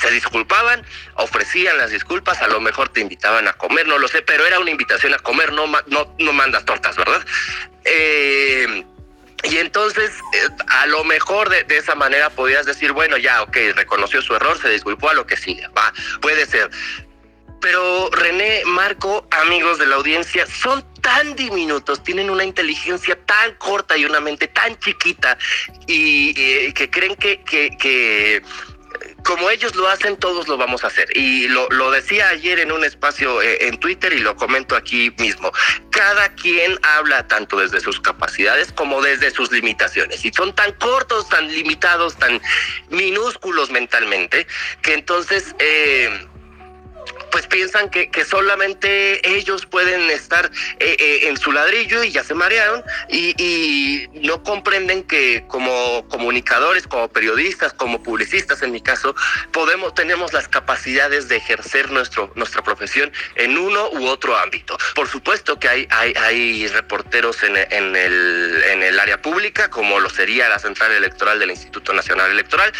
se disculpaban, ofrecían las disculpas, a lo mejor te invitaban a comer, no lo sé, pero era una invitación a comer, no, no, no mandas tortas, ¿verdad? Eh, y entonces, eh, a lo mejor de, esa manera podías decir, bueno, ya, ok, reconoció su error, se disculpó a lo que sigue, va, puede ser. Pero René, Marco, amigos de la audiencia, son tan diminutos, tienen una inteligencia tan corta y una mente tan chiquita y, eh, que creen que, que, que como ellos lo hacen, todos lo vamos a hacer. Y lo, lo decía ayer en un espacio eh, en Twitter y lo comento aquí mismo. Cada quien habla tanto desde sus capacidades como desde sus limitaciones. Y son tan cortos, tan limitados, tan minúsculos mentalmente, que entonces... Eh, pues piensan que, que solamente ellos pueden estar eh, eh, en su ladrillo y ya se marearon y, no comprenden que como comunicadores, como periodistas, como publicistas en mi caso, podemos, tenemos las capacidades de ejercer nuestro, nuestra profesión en uno u otro ámbito. Por supuesto que hay, hay, hay reporteros en, en, el, en el área pública, como lo sería la Central Electoral del Instituto Nacional Electoral,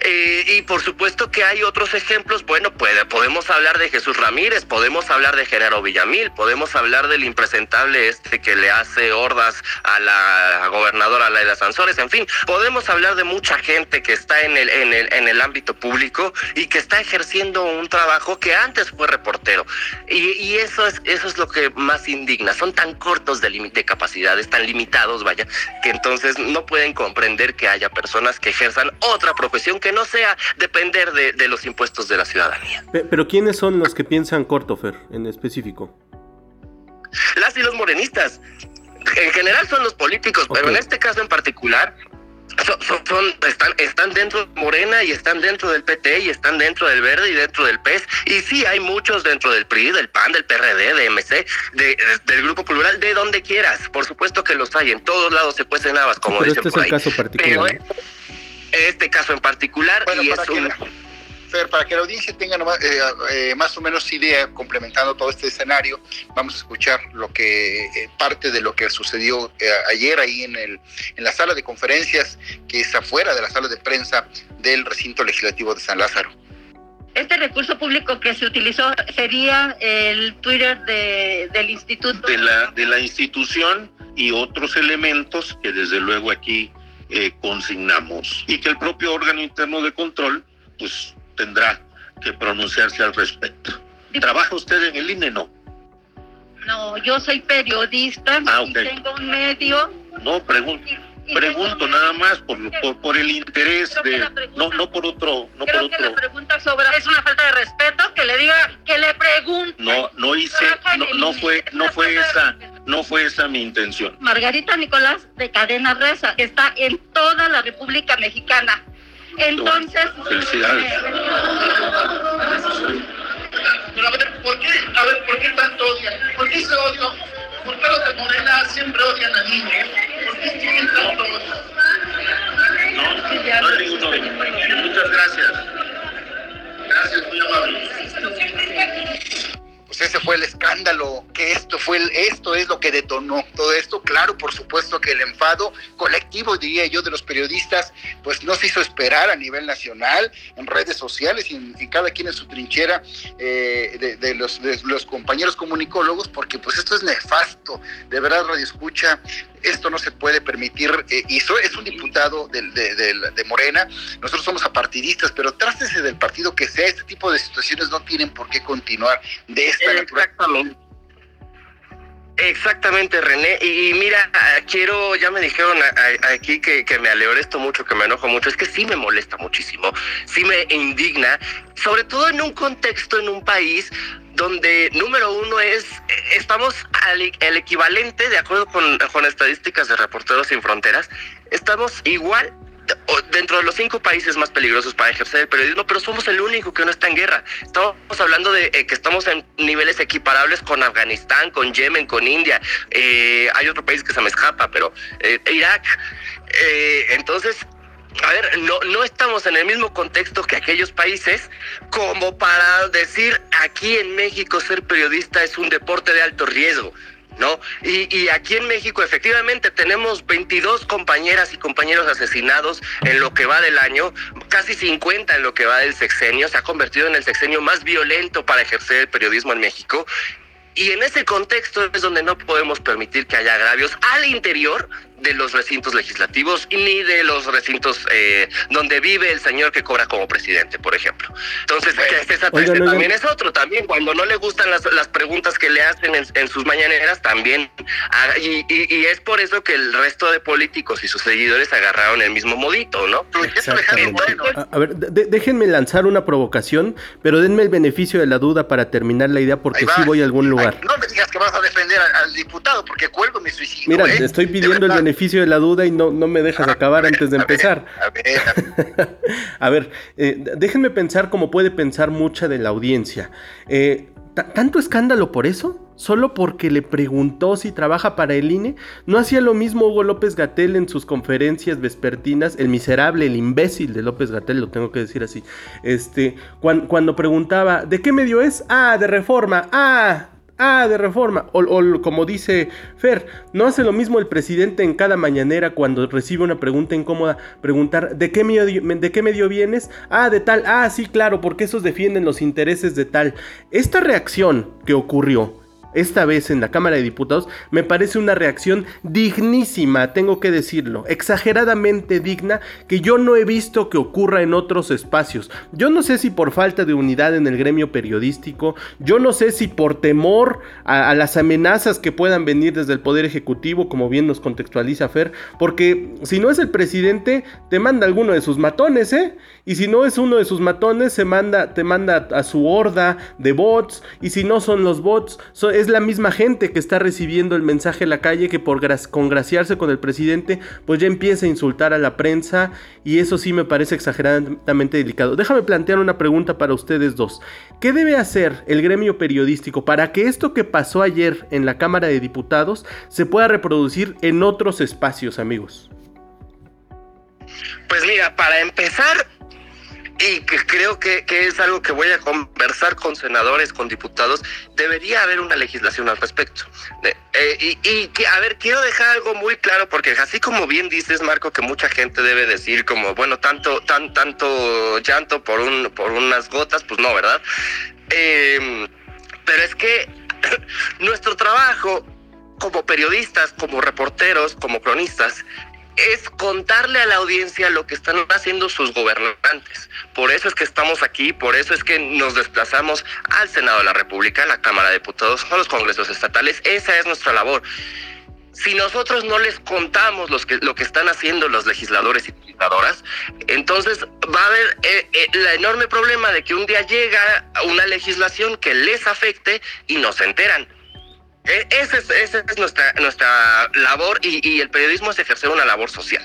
eh, y por supuesto que hay otros ejemplos, bueno, puede, podemos hablar de Jesús Ramírez, podemos hablar de Genaro Villamil, podemos hablar del impresentable este que le hace hordas a la gobernadora Laida Sansores, en fin, podemos hablar de mucha gente que está en el, en el, en el ámbito público y que está ejerciendo un trabajo que antes fue reportero. Y, y eso, es, eso es lo que más indigna, son tan cortos de, de capacidades, tan limitados, vaya, que entonces no pueden comprender que haya personas que ejerzan otra profesión que no sea depender de, de los impuestos de la ciudadanía. Pero ¿quiénes son los que piensan Cortofer en específico? Las y los morenistas. En general son los políticos, okay. pero en este caso en particular son, son, son, están, están dentro de Morena y están dentro del PT y están dentro del Verde y dentro del PES. Y sí, hay muchos dentro del PRI, del PAN, del PRD, de MC, de, de, del Grupo Plural, de donde quieras. Por supuesto que los hay. En todos lados se cuecen habas, como sí, dicen este por es ahí. el caso particular. Pero este caso en particular bueno, y es un... Fer, para que la audiencia tenga nomás, eh, eh, más o menos idea, complementando todo este escenario, vamos a escuchar lo que eh, parte de lo que sucedió eh, ayer ahí en, el, en la sala de conferencias, que es afuera de la sala de prensa del recinto legislativo de San Lázaro. Este recurso público que se utilizó sería el Twitter de, del instituto. De la, de la institución y otros elementos que desde luego aquí eh, consignamos y que el propio órgano interno de control pues tendrá que pronunciarse al respecto. ¿Trabaja usted en el INE, no? No, yo soy periodista Ah, y tengo un medio. No, pregunto, pregunto nada más por, por, por el interés de... pregunta- No, no por otro, no por Creo que la otro... pregunta sobre es una falta de respeto que le diga que le pregunte. No, no hice, no, no fue, no fue esa, no fue esa mi intención. Margarita Nicolás de Cadena Reza, que está en toda la República Mexicana. Entonces, Felicidades. Pero a ver, ¿por qué, a ver, ¿por qué tanto odian? ¿Por qué ese odio? ¿Por qué los de Morena siempre odian a niños? ¿Por qué tienen tanto odio? No, no hay ninguno. Muchas gracias. Gracias, muy amable. Pues ese fue el escándalo, que esto fue el, esto es lo que detonó todo esto. Claro, por supuesto que el enfado colectivo, diría yo, de los periodistas, pues no se hizo esperar a nivel nacional, en redes sociales y, cada quien en su trinchera eh, de, los, de, los, compañeros comunicólogos, porque pues esto es nefasto, de verdad, Radio Escucha, esto no se puede permitir, eh, y so, es un diputado de, de, de, Morena, nosotros somos apartidistas, pero trátese del partido que sea, este tipo de situaciones no tienen por qué continuar de esta Exactamente. Exactamente, René. Y, mira, quiero, ya me dijeron aquí que, que, me esto mucho, que me enojo mucho. Es que sí me molesta muchísimo, sí me indigna, sobre todo en un contexto, en un país donde, número uno, es, estamos al el equivalente, de acuerdo con, estadísticas de Reporteros Sin Fronteras, estamos igual dentro de los cinco países más peligrosos para ejercer el periodismo, pero somos el único que no está en guerra. Estamos hablando de eh, que estamos en niveles equiparables con Afganistán, con Yemen, con India. Eh, hay otro país que se me escapa, pero eh, Irak. entonces, a ver, no, no estamos en el mismo contexto que aquellos países como para decir aquí en México ser periodista es un deporte de alto riesgo. ¿no? Y, y, aquí en México efectivamente tenemos 22 compañeras y compañeros asesinados en lo que va del año, casi 50 en lo que va del sexenio, se ha convertido en el sexenio más violento para ejercer el periodismo en México. Y en ese contexto es donde no podemos permitir que haya agravios al interior de los recintos legislativos ni de los recintos eh, donde vive el señor que cobra como presidente, por ejemplo. Entonces, que este, también es otro, también cuando no le gustan las, las preguntas que le hacen en, en sus mañaneras, también, ah, y, y, y, es por eso que el resto de políticos y sus seguidores agarraron el mismo modito, ¿no? Bueno. A, a, ver, de, déjenme lanzar una provocación, pero denme el beneficio de la duda para terminar la idea, porque sí voy a algún lugar. Ay, no me digas que vas a defender al, al diputado, porque cuelgo mi suicidio. Mira, ¿eh? te estoy pidiendo el beneficio beneficio de la duda y no, no me dejas acabar antes de empezar. a ver, a ver. Eh, déjenme pensar como puede pensar mucha de la audiencia. Eh, ¿Tanto escándalo por eso? ¿Solo porque le preguntó si trabaja para el INE? ¿No hacía lo mismo Hugo López Gatel en sus conferencias vespertinas? El miserable, el imbécil de López Gatel, lo tengo que decir así. Este, cuando preguntaba, ¿de qué medio es? Ah, de reforma. Ah, Ah, de reforma. O, como dice Fer, no hace lo mismo el presidente en cada mañanera cuando recibe una pregunta incómoda, preguntar ¿de qué medio, de qué medio vienes? Ah, de tal. Ah, sí, claro, porque esos defienden los intereses de tal. Esta reacción que ocurrió esta vez en la Cámara de Diputados, me parece una reacción dignísima, tengo que decirlo, exageradamente digna, que yo no he visto que ocurra en otros espacios. Yo no sé si por falta de unidad en el gremio periodístico, yo no sé si por temor a, las amenazas que puedan venir desde el Poder Ejecutivo, como bien nos contextualiza Fer, porque si no es el presidente, te manda alguno de sus matones, ¿eh? Y si no es uno de sus matones, se manda, te manda a su horda de bots, y si no son los bots, es la misma gente que está recibiendo el mensaje en la calle que por congraciarse con el presidente, pues ya empieza a insultar a la prensa y eso sí me parece exageradamente delicado. Déjame plantear una pregunta para ustedes dos. ¿Qué debe hacer el gremio periodístico para que esto que pasó ayer en la Cámara de Diputados se pueda reproducir en otros espacios, amigos? Pues mira, para empezar, y que creo que, es algo que voy a conversar con senadores, con diputados, debería haber una legislación al respecto. Eh, y, y, a ver, quiero dejar algo muy claro, porque así como bien dices, Marco, que mucha gente debe decir como, bueno, tanto, tan, tanto llanto por, un, por unas gotas, pues no, ¿verdad? Em, pero es que nuestro trabajo como periodistas, como reporteros, como cronistas, es contarle a la audiencia lo que están haciendo sus gobernantes. Por eso es que estamos aquí, por eso es que nos desplazamos al Senado de la República, a la Cámara de Diputados, a los congresos estatales. Esa es nuestra labor. Si nosotros no les contamos que, lo que están haciendo los legisladores y legisladoras, entonces va a haber eh, eh, el enorme problema de que un día llega una legislación que les afecte y no se enteran e, esa es, nuestra, nuestra labor y, el periodismo es ejercer una labor social.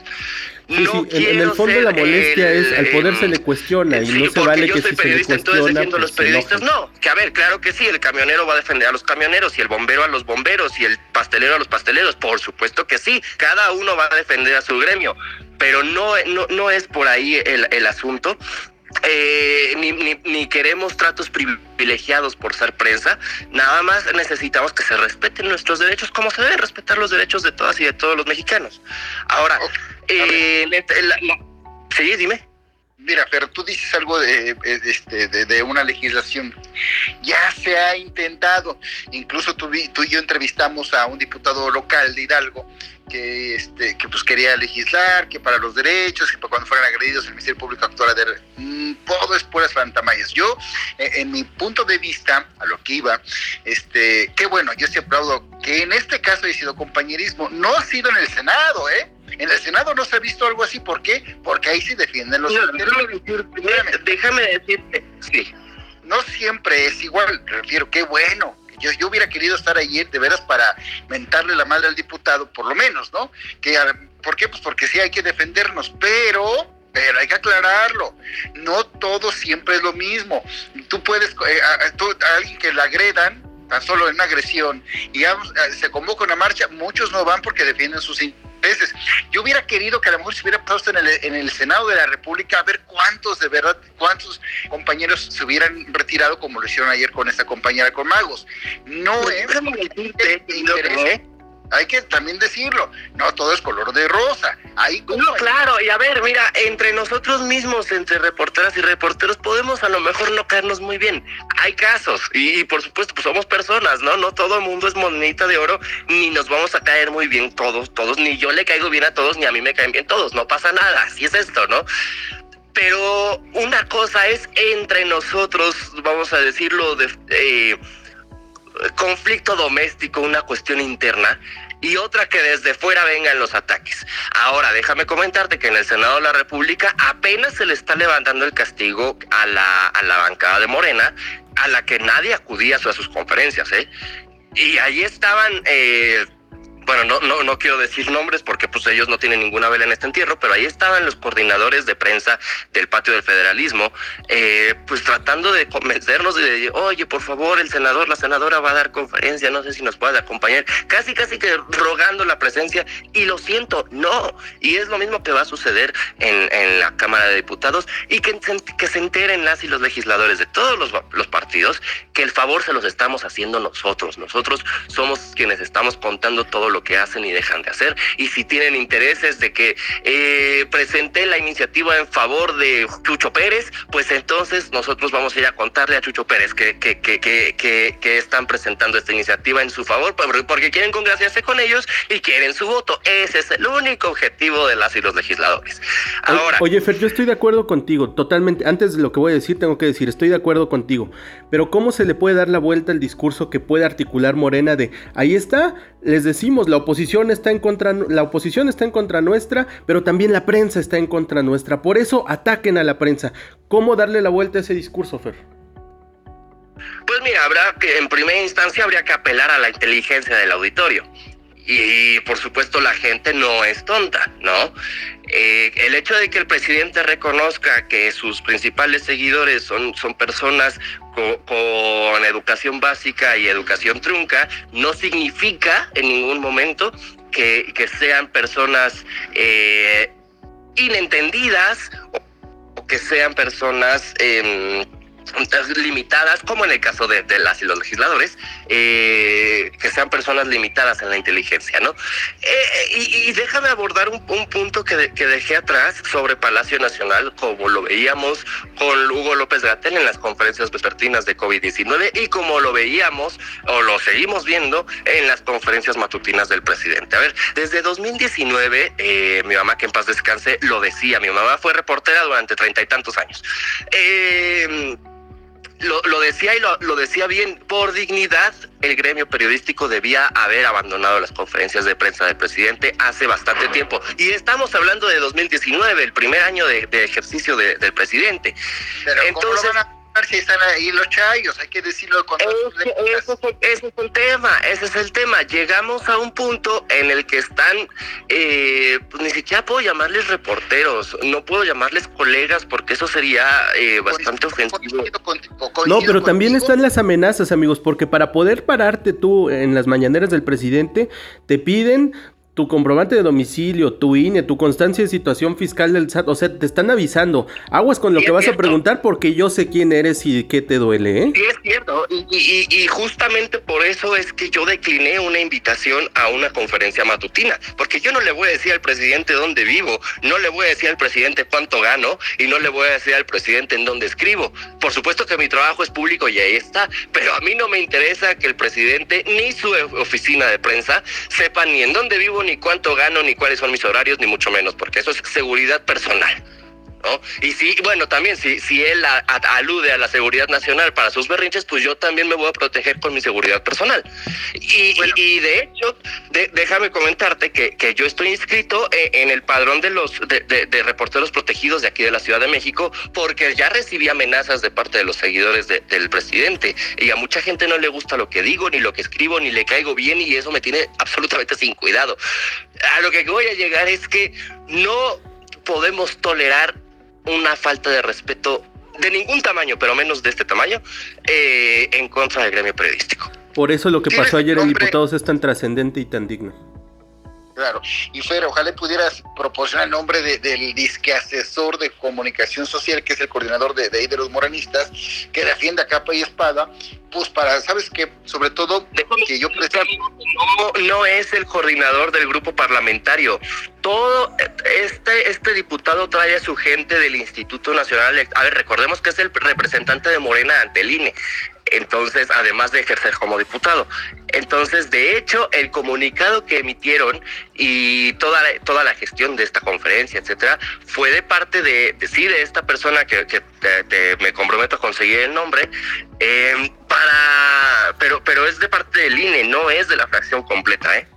no en, el fondo la molestia es al poder se le cuestiona y no se vale que si se le cuestiona pues los periodistas. No que a ver claro que sí el camionero va a defender a los camioneros y el bombero a los bomberos y el pastelero a los pasteleros. Por supuesto que sí cada uno va a defender a su gremio pero no no, no es por ahí el, el asunto. Eh, ni, ni, queremos tratos privilegiados por ser prensa, nada más necesitamos que se respeten nuestros derechos como se deben respetar los derechos de todas y de todos los mexicanos. Ahora, eh, sí, dime. Mira, pero tú dices algo de, este, de, una legislación. Ya se ha intentado. Incluso tú, tú y yo entrevistamos a un diputado local de Hidalgo que, este, que pues quería legislar, que para los derechos, que para cuando fueran agredidos el Ministerio Público actuara de... Mm, todo es puras fantamayas. Yo, eh, en mi punto de vista, a lo que iba, este, qué bueno, yo sí aplaudo que en este caso ha sido compañerismo. No ha sido en el Senado, ¿eh? En el Senado no se ha visto algo así. ¿Por qué? Porque ahí sí defienden los Déjame decirte, sí. No siempre es igual, refiero, qué bueno. Yo, yo hubiera querido estar ahí de veras para mentarle la madre al diputado, por lo menos, ¿no? Que, ¿Por qué? Pues porque sí hay que defendernos, pero pero hay que aclararlo. No todo siempre es lo mismo. Tú puedes, eh, a, alguien que le agredan, tan solo en una agresión, y se convoca una marcha, muchos no van porque defienden sus intereses. Yo hubiera querido que a lo mejor se hubiera puesto en el, en el Senado de la República a ver cuántos de verdad, cuántos compañeros se hubieran retirado como lo hicieron ayer con esta compañera con Magos. No pues es hay que también decirlo, no todo es color de rosa. Hay no, claro, y a ver, mira, entre nosotros mismos, entre reporteras y reporteros, podemos a lo mejor no caernos muy bien. Hay casos, y, por supuesto, pues somos personas, ¿no? No todo el mundo es monita de oro, ni nos vamos a caer muy bien todos, todos, ni yo le caigo bien a todos, ni a mí me caen bien todos, no pasa nada, así es esto, ¿no? Pero una cosa es entre nosotros, vamos a decirlo, de... Eh, conflicto doméstico, una cuestión interna, y otra que desde fuera vengan los ataques. Ahora, déjame comentarte que en el Senado de la República apenas se le está levantando el castigo a la, a la bancada de Morena, a la que nadie acudía a sus conferencias, ¿eh? Y ahí estaban... Eh, bueno, no, no, no quiero decir nombres porque pues ellos no tienen ninguna vela en este entierro, pero ahí estaban los coordinadores de prensa del patio del federalismo, eh, pues tratando de convencernos de, oye, por favor, el senador, la senadora va a dar conferencia, no sé si nos puede acompañar, casi, casi que rogando la presencia, y lo siento, no, y es lo mismo que va a suceder en, en la Cámara de Diputados, y que, que se enteren las y los legisladores de todos los, los partidos que el favor se los estamos haciendo nosotros, nosotros somos quienes estamos contando todo lo que hacen y dejan de hacer. Y si tienen intereses de que eh, presente la iniciativa en favor de Chucho Pérez, pues entonces nosotros vamos a ir a contarle a Chucho Pérez que, que, que, que, que están presentando esta iniciativa en su favor, porque quieren congraciarse con ellos y quieren su voto. Ese es el único objetivo de las y los legisladores. Ahora, Oye, Fer, yo estoy de acuerdo contigo, totalmente. Antes de lo que voy a decir, tengo que decir, estoy de acuerdo contigo. Pero ¿cómo se le puede dar la vuelta al discurso que puede articular Morena de ahí está, les decimos, la oposición está en contra, la oposición está en contra nuestra, pero también la prensa está en contra nuestra. Por eso ataquen a la prensa. ¿Cómo darle la vuelta a ese discurso, Fer? Pues mira, habrá que, en primera instancia habría que apelar a la inteligencia del auditorio. Y, por supuesto la gente no es tonta, ¿no? Eh, el hecho de que el presidente reconozca que sus principales seguidores son, son personas con, educación básica y educación trunca no significa en ningún momento que, sean personas eh, inentendidas o, que sean personas... Em, limitadas, como en el caso de, las y los legisladores, eh, que sean personas limitadas en la inteligencia, ¿no? Eh, y, déjame abordar un, punto que, dejé atrás sobre Palacio Nacional, como lo veíamos con Hugo López Gatel en las conferencias vespertinas de COVID-19 y como lo veíamos o lo seguimos viendo en las conferencias matutinas del presidente. A ver, desde 2019, eh, mi mamá, que en paz descanse, lo decía, mi mamá fue reportera durante treinta y tantos años. Eh, lo, decía y lo, decía bien, por dignidad, el gremio periodístico debía haber abandonado las conferencias de prensa del presidente hace bastante tiempo. Y estamos hablando de 2019, el primer año de, ejercicio del presidente. Entonces, si están ahí los chayos, hay que decirlo con ese, ese, es el tema, ese es el tema. Llegamos a un punto en el que están, eh, pues ni siquiera puedo llamarles reporteros, no puedo llamarles colegas porque eso sería eh, bastante ofensivo. No, pero también están las amenazas, amigos, porque para poder pararte tú en las mañaneras del presidente, te piden tu comprobante de domicilio, tu INE, tu constancia de situación fiscal del SAT, o sea, te están avisando. Aguas con lo que vas a preguntar porque yo sé quién eres y qué te duele, ¿eh? Sí, es cierto. Y, y, justamente por eso es que yo decliné una invitación a una conferencia matutina, porque yo no le voy a decir al presidente dónde vivo, no le voy a decir al presidente cuánto gano y no le voy a decir al presidente en dónde escribo. Por supuesto que mi trabajo es público y ahí está, pero a mí no me interesa que el presidente ni su oficina de prensa sepan ni en dónde vivo ni cuánto gano, ni cuáles son mis horarios, ni mucho menos, porque eso es seguridad personal. ¿No? Y si, bueno, también si, si él alude a la seguridad nacional para sus berrinches, pues yo también me voy a proteger con mi seguridad personal. Y, y de hecho, déjame comentarte que, que, yo estoy inscrito eh, en, el padrón de los de, reporteros protegidos de aquí de la Ciudad de México, porque ya recibí amenazas de parte de los seguidores del presidente. Y a mucha gente no le gusta lo que digo, ni lo que escribo, ni le caigo bien, y eso me tiene absolutamente sin cuidado. A lo que voy a llegar es que no podemos tolerar una falta de respeto de ningún tamaño, pero menos de este tamaño, eh, en contra del gremio periodístico. Por eso lo que pasó ayer en Diputados es tan trascendente y tan digno. Claro, y Fer, ojalá pudieras proporcionar el nombre del disque asesor de comunicación social, que es el coordinador de, de, los moranistas, que defiende a capa y espada, pues para, ¿sabes qué? Sobre todo, que yo no, no es el coordinador del grupo parlamentario. Todo este, este diputado trae a su gente del Instituto Nacional. A ver, recordemos que es el representante de Morena ante el INE entonces, además de ejercer como diputado. Entonces, de hecho, el comunicado que emitieron y toda la, toda la gestión de esta conferencia, etcétera, fue de parte de, sí, de esta persona que, me comprometo a conseguir el nombre, em, para, pero, pero es de parte del INE, no es de la fracción completa, ¿eh?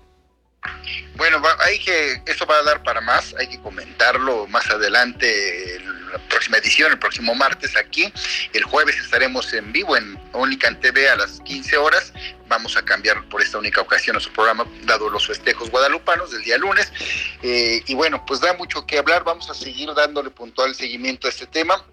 Bueno, hay que, eso va a dar para más, hay que comentarlo más adelante, la próxima edición, el próximo martes aquí. El jueves estaremos en vivo en Unican TV a las 15 horas. Vamos a cambiar por esta única ocasión nuestro programa, dado los festejos guadalupanos del día lunes. Eh, y bueno, pues da mucho que hablar, vamos a seguir dándole puntual seguimiento a este tema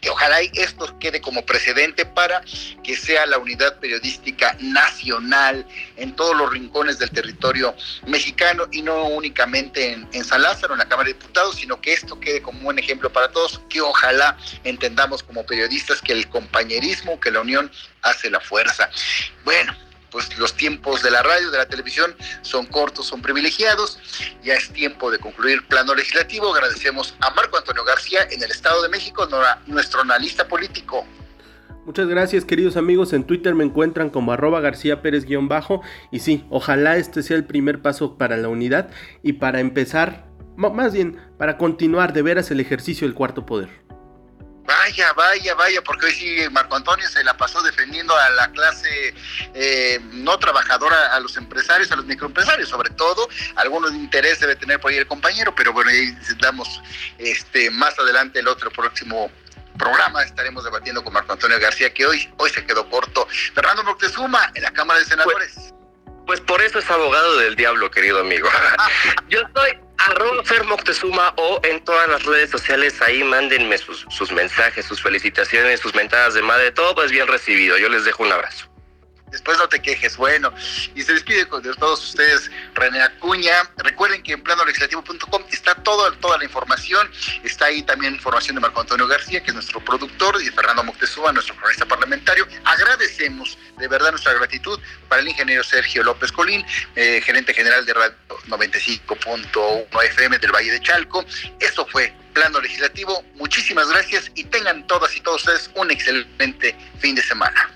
que ojalá esto quede como precedente para que sea la unidad periodística nacional en todos los rincones del territorio mexicano y no únicamente en, en, San Lázaro, en la Cámara de Diputados, sino que esto quede como un ejemplo para todos, que ojalá entendamos como periodistas que el compañerismo, que la unión hace la fuerza. Bueno, pues los tiempos de la radio, de la televisión son cortos, son privilegiados. Ya es tiempo de concluir plano legislativo. Agradecemos a Marco Antonio García en el Estado de México, nuestro analista político. Muchas gracias queridos amigos, en Twitter me encuentran como arroba García Pérez-bajo y sí, ojalá este sea el primer paso para la unidad y para empezar, más bien, para continuar de veras el ejercicio del cuarto poder. Vaya, vaya, vaya, porque hoy sí Marco Antonio se la pasó defendiendo a la clase eh, no trabajadora, a los empresarios, a los microempresarios, sobre todo. Algunos interés debe tener por ahí el compañero, pero bueno, ahí damos este, más adelante el otro próximo programa estaremos debatiendo con Marco Antonio García, que hoy, hoy se quedó corto. Fernando Moctezuma, en la Cámara de Senadores. Pues por eso es abogado del diablo, querido amigo. Yo soy arroba Fer Moctezuma o en todas las redes sociales ahí mándenme sus, sus mensajes, sus felicitaciones, sus mentadas de madre, todo es bien recibido. Yo les dejo un abrazo después no te quejes. Bueno, y se despide con todos ustedes René Acuña. Recuerden que en planolegislativo.com está toda, toda la información. Está ahí también información de Marco Antonio García, que es nuestro productor, y Fernando Moctezuma, nuestro cronista parlamentario. Agradecemos de verdad nuestra gratitud para el ingeniero Sergio López Colín, eh, gerente general de Radio 95.1 FM del Valle de Chalco. Esto fue Plano Legislativo. Muchísimas gracias y tengan todas y todos ustedes un excelente fin de semana.